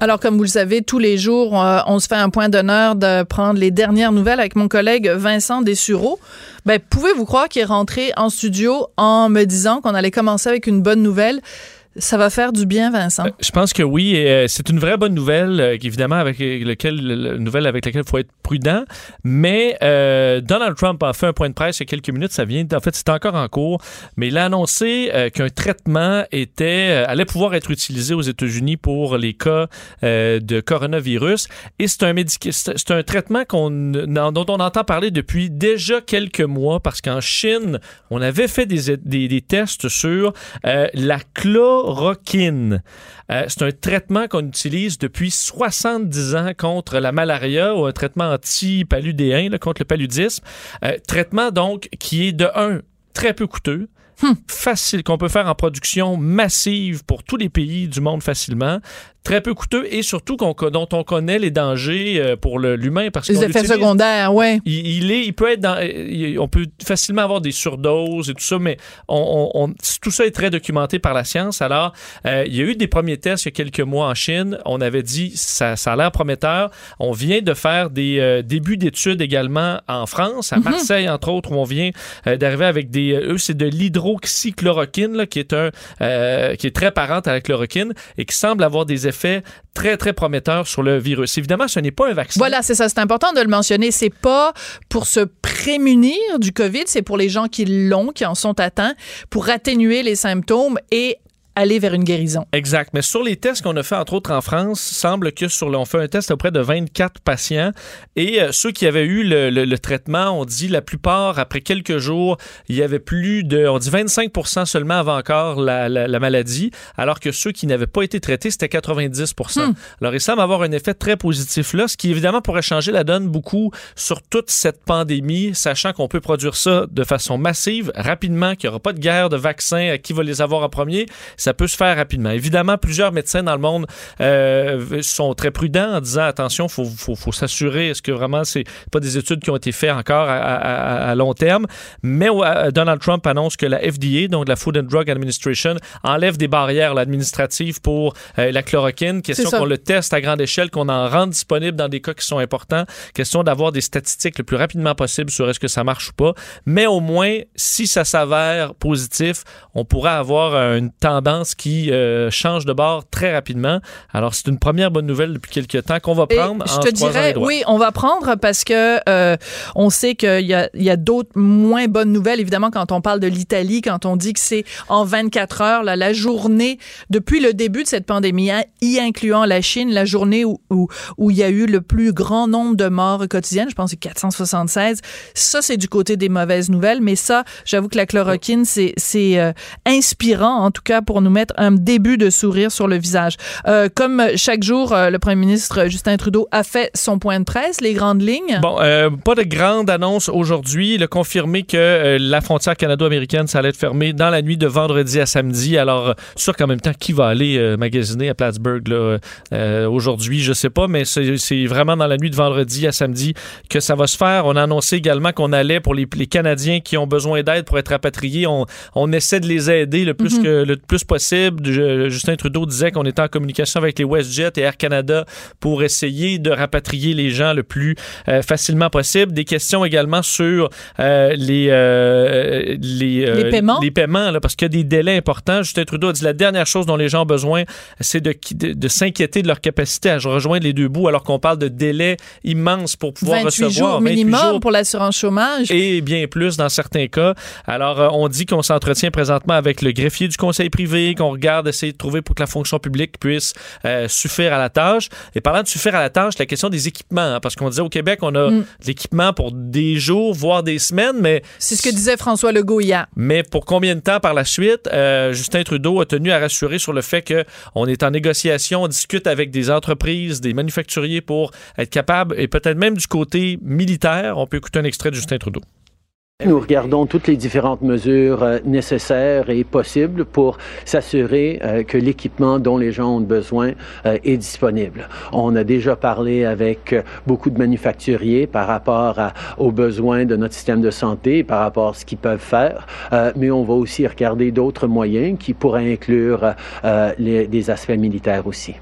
Alors, comme vous le savez, tous les jours, euh, on se fait un point d'honneur de prendre les dernières nouvelles avec mon collègue Vincent Dessureau. Ben, pouvez-vous croire qu'il est rentré en studio en me disant qu'on allait commencer avec une bonne nouvelle? Ça va faire du bien, Vincent. Euh, je pense que oui. Euh, c'est une vraie bonne nouvelle, euh, évidemment, avec nouvelle avec laquelle il faut être prudent. Mais Donald Trump a fait un point de presse il y a quelques minutes. Ça vient, en fait, c'est encore en cours. Mais il a annoncé qu'un traitement était, allait pouvoir être utilisé aux États-Unis pour les cas de coronavirus. Et c'est un c'est un traitement dont on entend parler depuis déjà quelques mois parce qu'en Chine, on avait fait des tests sur la chlore chloroquine. Euh, c'est un traitement qu'on utilise depuis 70 ans contre la malaria ou un traitement anti-paludéen, contre le paludisme. Euh, traitement donc qui est de un très peu coûteux, hmm. facile qu'on peut faire en production massive pour tous les pays du monde facilement très peu coûteux et surtout dont on connaît les dangers euh, pour l'humain parce les effets secondaires, ouais. Il, est, il peut être dans, on peut facilement avoir des surdoses et tout ça, mais on, tout ça est très documenté par la science. Alors, euh, il y a eu des premiers tests il y a quelques mois en Chine. On avait dit ça, ça a l'air prometteur. On vient de faire des euh, débuts d'études également en France, à mhm. Marseille entre autres, où on vient d'arriver avec des, eux c'est de l'hydroxychloroquine qui est un, qui est très parente à la chloroquine et qui semble avoir des effets très, très prometteurs sur le virus. Évidemment, ce n'est pas un vaccin. Voilà, c'est ça. C'est important de le mentionner. C'est pas pour se prémunir du COVID, c'est pour les gens qui l'ont, qui en sont atteints, pour atténuer les symptômes et aller vers une guérison. Exact. Mais sur les tests qu'on a fait, entre autres en France, semble que sur on fait un test auprès de 24 patients et euh, ceux qui avaient eu le, traitement, on dit la plupart, après quelques jours, il y avait plus de, on dit 25 seulement avant encore la, maladie, alors que ceux qui n'avaient pas été traités, c'était 90 hmm. Alors il semble avoir un effet très positif là, ce qui évidemment pourrait changer la donne beaucoup sur toute cette pandémie, sachant qu'on peut produire ça de façon massive, rapidement, qu'il n'y aura pas de guerre de vaccins à qui va les avoir en premier. Ça ça peut se faire rapidement. Évidemment, plusieurs médecins dans le monde euh, sont très prudents en disant attention, faut, faut, faut s'assurer est-ce que vraiment c'est pas des études qui ont été faites encore à, long terme? Mais Donald Trump annonce que la FDA, donc la Food and Drug Administration, enlève des barrières administratives pour euh, la chloroquine. Question qu'on le teste à grande échelle, qu'on en rende disponible dans des cas qui sont importants. Question d'avoir des statistiques le plus rapidement possible sur est-ce que ça marche ou pas. Mais au moins, si ça s'avère positif, on pourra avoir une tendance qui euh, change de bord très rapidement. Alors, c'est une première bonne nouvelle depuis quelques temps qu'on va prendre. je te dirais, oui, on va prendre parce que euh, on sait qu'il y a, a d'autres moins bonnes nouvelles. Évidemment, quand on parle de l'Italie, quand on dit que c'est en 24 heures, là, la journée, depuis le début de cette pandémie, hein, y incluant la Chine, la journée où, où, il y a eu le plus grand nombre de morts quotidiennes, je pense que c'est 476. Ça, c'est du côté des mauvaises nouvelles. Mais ça, j'avoue que la chloroquine, c'est, c'est euh, inspirant, en tout cas, pour nous mettre un début de sourire sur le visage. Euh, comme chaque jour, euh, le premier ministre Justin Trudeau a fait son point de presse, les grandes lignes. Bon, euh, pas de grande annonce aujourd'hui. Il a confirmé que la frontière canado-américaine, ça allait être fermée dans la nuit de vendredi à samedi. Alors, sûr qu'en même temps, qui va aller magasiner à Plattsburgh aujourd'hui, je sais pas, mais c'est vraiment dans la nuit de vendredi à samedi que ça va se faire. On a annoncé également qu'on allait pour les, les, Canadiens qui ont besoin d'aide pour être rapatriés, on, on essaie de les aider le plus, que, le plus possible Justin Trudeau disait qu'on était en communication avec les WestJet et Air Canada pour essayer de rapatrier les gens le plus euh, facilement possible. Des questions également sur euh, les, euh, les, paiements, les paiements là, parce qu'il y a des délais importants. Justin Trudeau a dit la dernière chose dont les gens ont besoin, c'est de, de, s'inquiéter de leur capacité à rejoindre les deux bouts alors qu'on parle de délais immenses pour pouvoir 28 recevoir. Jours minimum pour l'assurance chômage. Et bien plus dans certains cas. Alors, on dit qu'on s'entretient présentement avec le greffier du conseil privé, qu'on regarde, essayer de trouver pour que la fonction publique puisse euh, suffire à la tâche. Et parlant de suffire à la tâche, la question des équipements, hein, parce qu'on disait au Québec, on a mm. l'équipement pour des jours, voire des semaines, mais... C'est ce que disait François Legault hier. Mais pour combien de temps par la suite? Euh, Justin Trudeau a tenu à rassurer sur le fait qu'on est en négociation, on discute avec des entreprises, des manufacturiers pour être capable, et peut-être même du côté militaire, on peut écouter un extrait de Justin Trudeau. Nous regardons toutes les différentes mesures euh, nécessaires et possibles pour s'assurer euh, que l'équipement dont les gens ont besoin euh, est disponible. On a déjà parlé avec beaucoup de manufacturiers par rapport aux besoins de notre système de santé, par rapport à ce qu'ils peuvent faire, mais on va aussi regarder d'autres moyens qui pourraient inclure des aspects militaires aussi.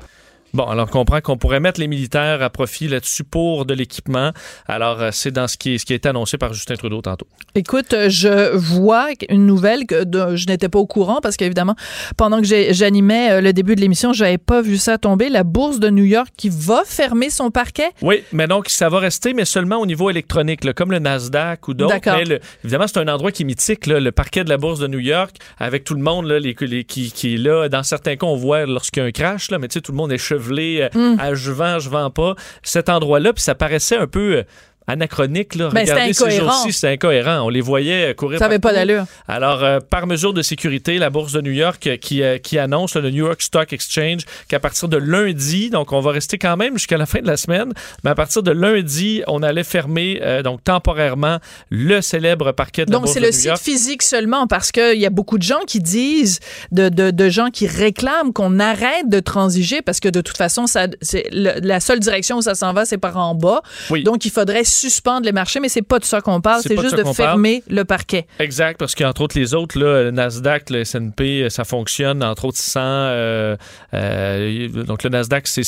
Bon, alors on comprend qu'on pourrait mettre les militaires à profit là-dessus pour de l'équipement. Alors, euh, c'est dans ce qui, ce qui a été annoncé par Justin Trudeau tantôt. Écoute, euh, je vois une nouvelle que je n'étais pas au courant parce qu'évidemment, pendant que j'animais euh, le début de l'émission, je n'avais pas vu ça tomber. La bourse de New York qui va fermer son parquet. Oui, mais donc ça va rester, mais seulement au niveau électronique, comme le Nasdaq ou d'autres. D'accord. Évidemment, c'est un endroit qui est mythique, le parquet de la bourse de New York, avec tout le monde là, les, qui, qui, est là. Dans certains cas, on voit lorsqu'il y a un crash, là, mais tu sais, tout le monde est euh, mm. à je vends, je vends pas. Cet endroit-là, puis ça paraissait un peu euh, anachronique. Là. Ben, Regardez ces jours-ci, c'est incohérent. On les voyait courir. Ça n'avait pas d'allure. Alors, euh, par mesure de sécurité, la Bourse de New York qui, euh, qui annonce, le New York Stock Exchange, qu'à partir de lundi, donc on va rester quand même jusqu'à la fin de la semaine, mais à partir de lundi, on allait fermer euh, donc temporairement le célèbre parquet de donc, la Bourse de New York. Donc, c'est le site physique seulement parce qu'il y a beaucoup de gens qui disent, de, de, de gens qui réclament qu'on arrête de transiger parce que de toute façon, ça, la seule direction où ça s'en va, c'est par en bas. Oui. Donc, il faudrait suspendre les marchés, mais c'est pas de ça qu'on parle, c'est juste de, de fermer le parquet. Exact, parce qu'entre autres, les autres, là, le Nasdaq, le S&P, ça fonctionne, entre autres, sans... Euh, euh, donc, le Nasdaq, c'est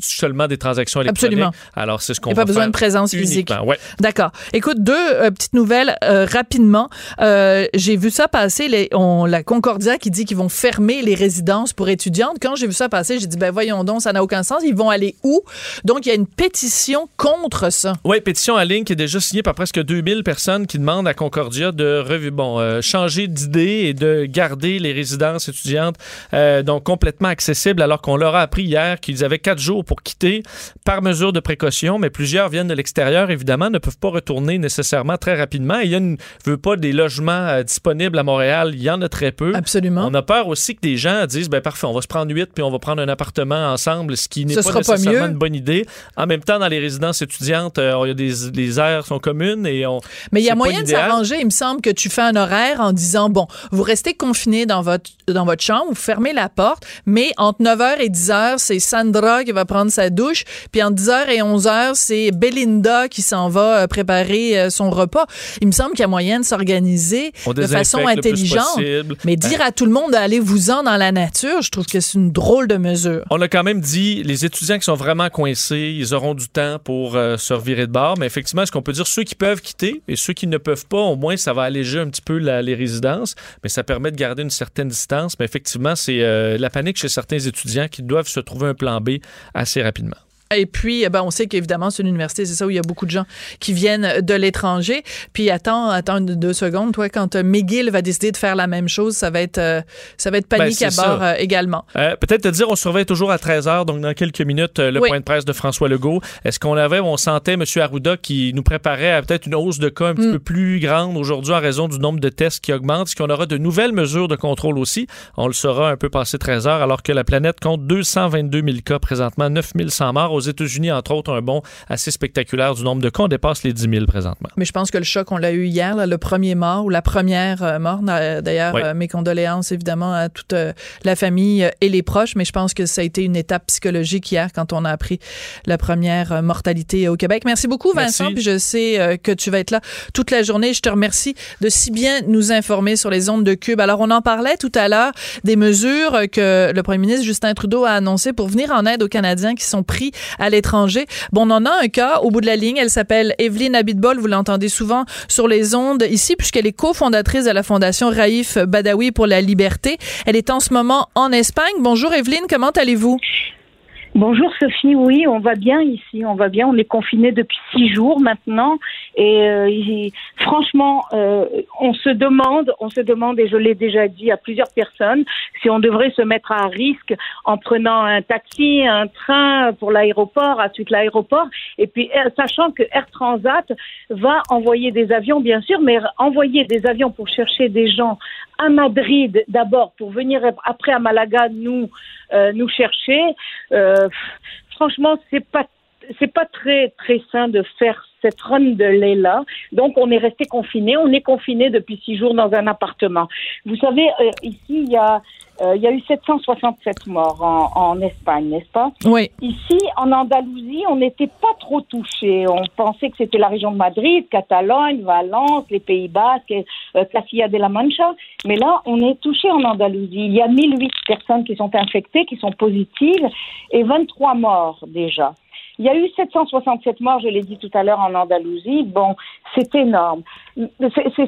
seulement des transactions électroniques. Absolument. Alors, c'est ce qu'on Il n'y a pas besoin de présence physique. Ouais. D'accord. Écoute, deux euh, petites nouvelles euh, rapidement. Euh, j'ai vu ça passer, les, on, la Concordia qui dit qu'ils vont fermer les résidences pour étudiantes. Quand j'ai vu ça passer, j'ai dit, ben voyons donc, ça n'a aucun sens. Ils vont aller où? Donc, il y a une pétition contre ça. Oui, pétition en ligne qui est déjà signée par presque 2000 personnes qui demandent à Concordia de bon, euh, changer d'idée et de garder les résidences étudiantes euh, donc complètement accessibles alors qu'on leur a appris hier qu'ils avaient quatre jours pour quitter par mesure de précaution, mais plusieurs viennent de l'extérieur, évidemment, ne peuvent pas retourner nécessairement très rapidement. il y a une, veut pas des logements euh, disponibles à Montréal, il y en a très peu. Absolument. On a peur aussi que des gens disent, ben parfait, on va se prendre huit puis on va prendre un appartement ensemble, ce qui n'est pas nécessairement une bonne idée. En même temps, dans les résidences étudiantes, il y a des les aires sont communes et on. Mais il y a moyen de s'arranger. Il me semble que tu fais un horaire en disant bon, vous restez confiné dans votre dans votre chambre, vous fermez la porte, mais entre 9h et 10h, c'est Sandra qui va prendre sa douche, puis entre 10h et 11h, c'est Belinda qui s'en va euh, préparer euh, son repas. Il me semble qu'il y a moyen de s'organiser de façon intelligente. Mais dire ben à tout le monde d'aller vous-en dans la nature, je trouve que c'est une drôle de mesure. On a quand même dit les étudiants qui sont vraiment coincés, ils auront du temps pour euh, se revirer de bord, mais effectivement, est-ce qu'on peut dire ceux qui peuvent quitter et ceux qui ne peuvent pas, au moins ça va alléger un petit peu les résidences, mais ça permet de garder une certaine distance. Mais effectivement, c'est euh, la panique chez certains étudiants qui doivent se trouver un plan B assez rapidement. Et puis, eh ben, on sait qu'évidemment, c'est une université, c'est ça où il y a beaucoup de gens qui viennent de l'étranger. Puis, attends, attends deux secondes. Toi, quand euh, McGill va décider de faire la même chose, ça va être, euh, ça va être panique ben, à bord euh, également. Peut-être te dire, on surveille toujours à 13 h donc dans quelques minutes, le point de presse de François Legault. Est-ce qu'on avait, on sentait M. Arruda qui nous préparait à peut-être une hausse de cas un petit mm. peu plus grande aujourd'hui en raison du nombre de tests qui augmente? Est-ce qu'on aura de nouvelles mesures de contrôle aussi? On le saura un peu passé 13 h alors que la planète compte 222 000 cas présentement, 9 100 morts aux États-Unis, entre autres, un bond assez spectaculaire du nombre de cas. On dépasse les 10 000 présentement. Mais je pense que le choc, on l'a eu hier, le premier mort ou la première euh, mort. D'ailleurs, euh, mes condoléances évidemment à toute euh, la famille et les proches, mais je pense que ça a été une étape psychologique hier quand on a appris la première mortalité au Québec. Merci beaucoup, Vincent. Puis je sais que tu vas être là toute la journée. Je te remercie de si bien nous informer sur les ondes de Cube. Alors, on en parlait tout à l'heure des mesures que le premier ministre Justin Trudeau a annoncées pour venir en aide aux Canadiens qui sont pris à l'étranger. Bon, on en a un cas au bout de la ligne. Elle s'appelle Evelyne Abitbol. Vous l'entendez souvent sur les ondes ici, puisqu'elle est cofondatrice de la Fondation Raif Badawi pour la liberté. Elle est en ce moment en Espagne. Bonjour Evelyne, comment allez-vous? Bonjour Sophie, oui, on va bien ici, on va bien. On est confiné depuis six jours maintenant, et, euh, franchement, euh, on se demande, on se demande, et je l'ai déjà dit à plusieurs personnes, si on devrait se mettre à risque en prenant un taxi, un train pour l'aéroport, à suite l'aéroport, et puis euh, sachant que Air Transat va envoyer des avions, bien sûr, mais envoyer des avions pour chercher des gens à Madrid d'abord pour venir après à Malaga nous euh, chercher. Euh, franchement, c'est pas c'est pas très très sain de faire cette run de lait là. Donc on est resté confiné. On est confiné depuis six jours dans un appartement. Vous savez, euh, ici il y a euh, il y a eu 767 morts en, en Espagne, n'est-ce pas? Oui. Ici, en Andalousie, on n'était pas trop touchés. On pensait que c'était la région de Madrid, Catalogne, Valence, les Pays-Bas, euh, Castilla de la Mancha. Mais là, on est touché en Andalousie. Il y a 1008 personnes qui sont infectées, qui sont positives, et 23 morts déjà. Il y a eu 767 morts, je l'ai dit tout à l'heure, en Andalousie. Bon, c'est énorme.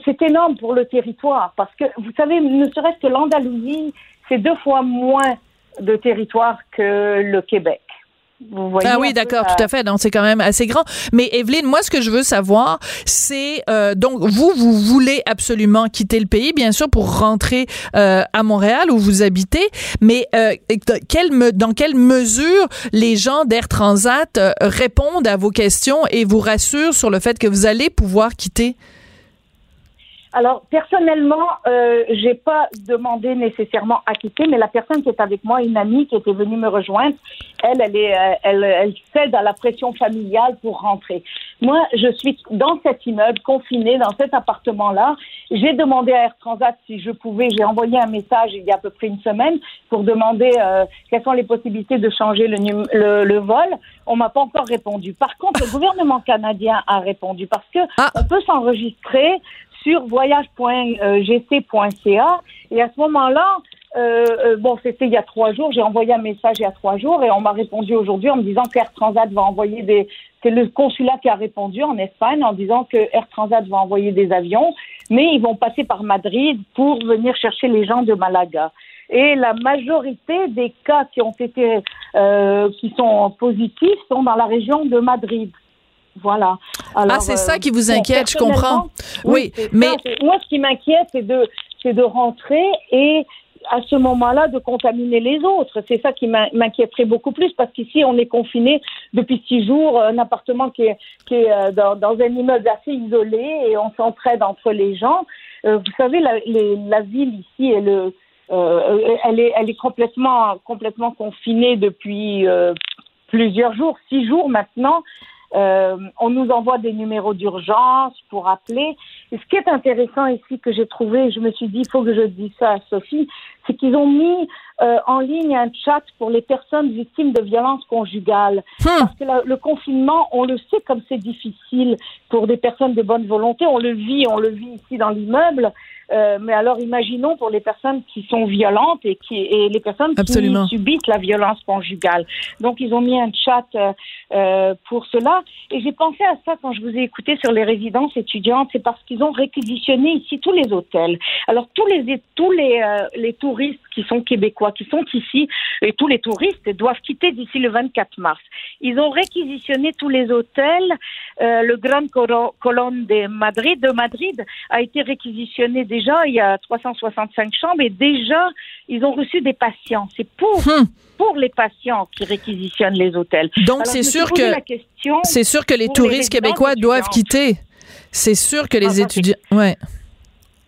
C'est énorme pour le territoire parce que, vous savez, ne serait-ce que l'Andalousie, c'est deux fois moins de territoire que le Québec. Ah oui, d'accord, tout à fait. Donc c'est quand même assez grand. Mais Evelyne, moi, ce que je veux savoir, c'est euh, donc vous, vous voulez absolument quitter le pays, bien sûr, pour rentrer euh, à Montréal où vous habitez. Mais euh, dans quelle mesure les gens d'Air Transat euh, répondent à vos questions et vous rassurent sur le fait que vous allez pouvoir quitter? Alors personnellement, euh, j'ai pas demandé nécessairement à quitter, mais la personne qui est avec moi, une amie qui était venue me rejoindre, elle, elle est, euh, elle, elle cède à la pression familiale pour rentrer. Moi, je suis dans cet immeuble, confinée dans cet appartement-là. J'ai demandé à Air Transat si je pouvais. J'ai envoyé un message il y a à peu près une semaine pour demander euh, quelles sont les possibilités de changer le, le, le vol. On m'a pas encore répondu. Par contre, le gouvernement canadien a répondu parce que ah. on peut s'enregistrer sur voyage.gc.ca. Et à ce moment-là, euh, euh, bon, c'était il y a trois jours, j'ai envoyé un message il y a trois jours et on m'a répondu aujourd'hui en me disant qu'Air Transat va envoyer des... C'est le consulat qui a répondu en Espagne en disant que Air Transat va envoyer des avions, mais ils vont passer par Madrid pour venir chercher les gens de Malaga. Et la majorité des cas qui ont été, euh, qui sont positifs sont dans la région de Madrid. Voilà. ah, c'est ça qui vous inquiète, je comprends. Oui, mais moi, ce qui m'inquiète, c'est de, c'est de rentrer et à ce moment-là de contaminer les autres. C'est ça qui m'inquiéterait beaucoup plus parce qu'ici on est confiné depuis six jours, un appartement qui est, qui est euh, dans, dans, un immeuble assez isolé et on s'entraide entre les gens. Euh, vous savez, la, la, ville ici est le, euh, elle est, elle est complètement, complètement confinée depuis euh, plusieurs jours, six jours maintenant. Euh, on nous envoie des numéros d'urgence pour appeler. Et ce qui est intéressant ici que j'ai trouvé, je me suis dit, il faut que je dise ça à Sophie, c'est qu'ils ont mis euh, en ligne un chat pour les personnes victimes de violences conjugales. Hmm. Parce que le confinement, on le sait comme c'est difficile pour des personnes de bonne volonté. On le vit, on le vit ici dans l'immeuble. Euh, mais alors, imaginons pour les personnes qui sont violentes et, qui, et les personnes qui subissent la violence conjugale. Donc, ils ont mis un chat euh, euh, pour cela. Et j'ai pensé à ça quand je vous ai écouté sur les résidences étudiantes. C'est parce qu'ils ont réquisitionné ici tous les hôtels. Alors, tous les, tous les, les touristes qui sont québécois, qui sont ici, et tous les touristes doivent quitter d'ici le 24 mars. Ils ont réquisitionné tous les hôtels. le Grand Colonne de Madrid, de Madrid a été réquisitionné déjà déjà, il y a 365 chambres et déjà, ils ont reçu des patients. C'est pour, hmm. pour les patients qui réquisitionnent les hôtels. Donc, c'est sûr que, c'est sûr que les touristes québécois doivent quitter. C'est sûr que les ah, étudiants, ouais.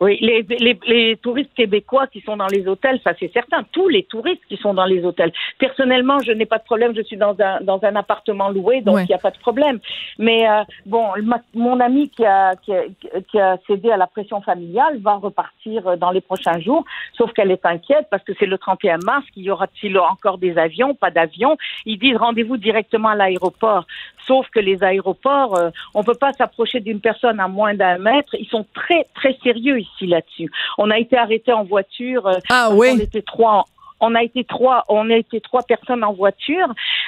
Oui, les, les, les, touristes québécois qui sont dans les hôtels, ça c'est certain. Tous les touristes qui sont dans les hôtels. Personnellement, je n'ai pas de problème. Je suis dans un dans un appartement loué, donc il n'y a pas de problème. Mais euh, bon, mon ami qui a, qui a, qui a cédé à la pression familiale va repartir euh, dans les prochains jours. Sauf qu'elle est inquiète parce que c'est le 31 mars. Qu'il y aura-t-il encore des avions Pas d'avions? Ils disent rendez-vous directement à l'aéroport. Sauf que les aéroports, euh, on peut pas s'approcher d'une personne à moins d'un mètre. Ils sont très très sérieux ici là-dessus. On a été arrêté en voiture. Euh, ah oui. On était trois. On a été trois, on a été trois personnes en voiture,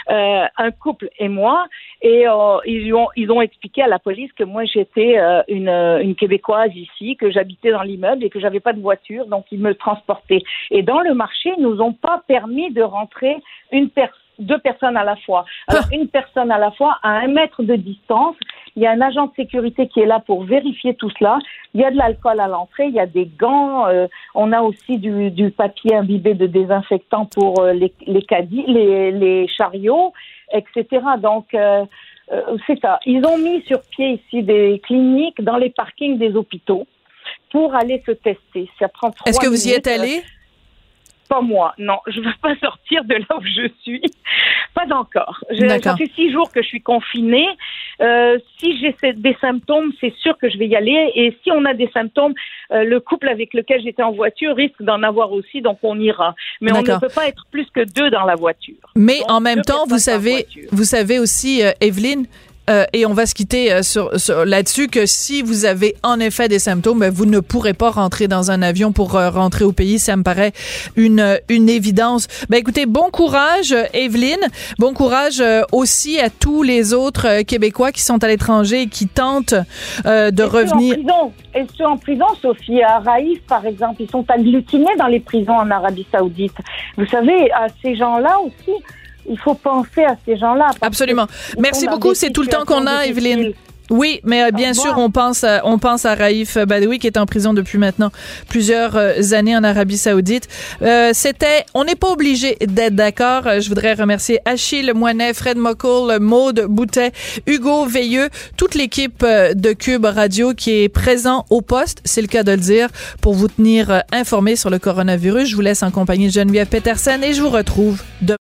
euh, un couple et moi, et euh, ils ont ils ont expliqué à la police que moi j'étais une, une québécoise ici, que j'habitais dans l'immeuble et que j'avais pas de voiture, donc ils me transportaient. Et dans le marché, ils nous ont pas permis de rentrer une personne deux personnes à la fois. Alors, ah. une personne à la fois à un mètre de distance. Il y a un agent de sécurité qui est là pour vérifier tout cela. Il y a de l'alcool à l'entrée, il y a des gants. Euh, on a aussi du, du, papier imbibé de désinfectant pour euh, les, les caddies, les, les, chariots, etc. Donc, euh, c'est ça. Ils ont mis sur pied ici des cliniques dans les parkings des hôpitaux pour aller se tester. Ça prend Est-ce que vous y êtes allé? Pas moi, non. Je ne veux pas sortir de là où je suis. Pas encore. Ça fait six jours que je suis confinée. Euh, si j'ai des symptômes, c'est sûr que je vais y aller. Et si on a des symptômes, euh, le couple avec lequel j'étais en voiture risque d'en avoir aussi, donc on ira. Mais on ne peut pas être plus que deux dans la voiture. Mais en même temps, vous savez, vous savez aussi, euh, Evelyne, euh, et on va se quitter euh, sur, là-dessus que si vous avez en effet des symptômes, ben, vous ne pourrez pas rentrer dans un avion pour euh, rentrer au pays. Ça me paraît une, une évidence. Ben écoutez, bon courage, Evelyne. Bon courage aussi à tous les autres Québécois qui sont à l'étranger et qui tentent de revenir. En prison. Et ceux en prison, Sophie, à Raïf, par exemple, ils sont agglutinés dans les prisons en Arabie Saoudite. Vous savez, à ces gens-là aussi, il faut penser à ces gens-là. Absolument. Merci beaucoup. C'est tout le temps qu'on a, Evelyne. Oui, mais euh, bien sûr, on pense, à, on pense à Raif Badawi qui est en prison depuis maintenant plusieurs euh, années en Arabie Saoudite. Euh, C'était, on n'est pas obligé d'être d'accord. Je voudrais remercier Achille Moinet, Fred Mockle, Maude Boutet, Hugo Veilleux, toute l'équipe de Cube Radio qui est présent au poste, c'est le cas de le dire, pour vous tenir informés sur le coronavirus. Je vous laisse en compagnie de Geneviève Peterson et je vous retrouve demain.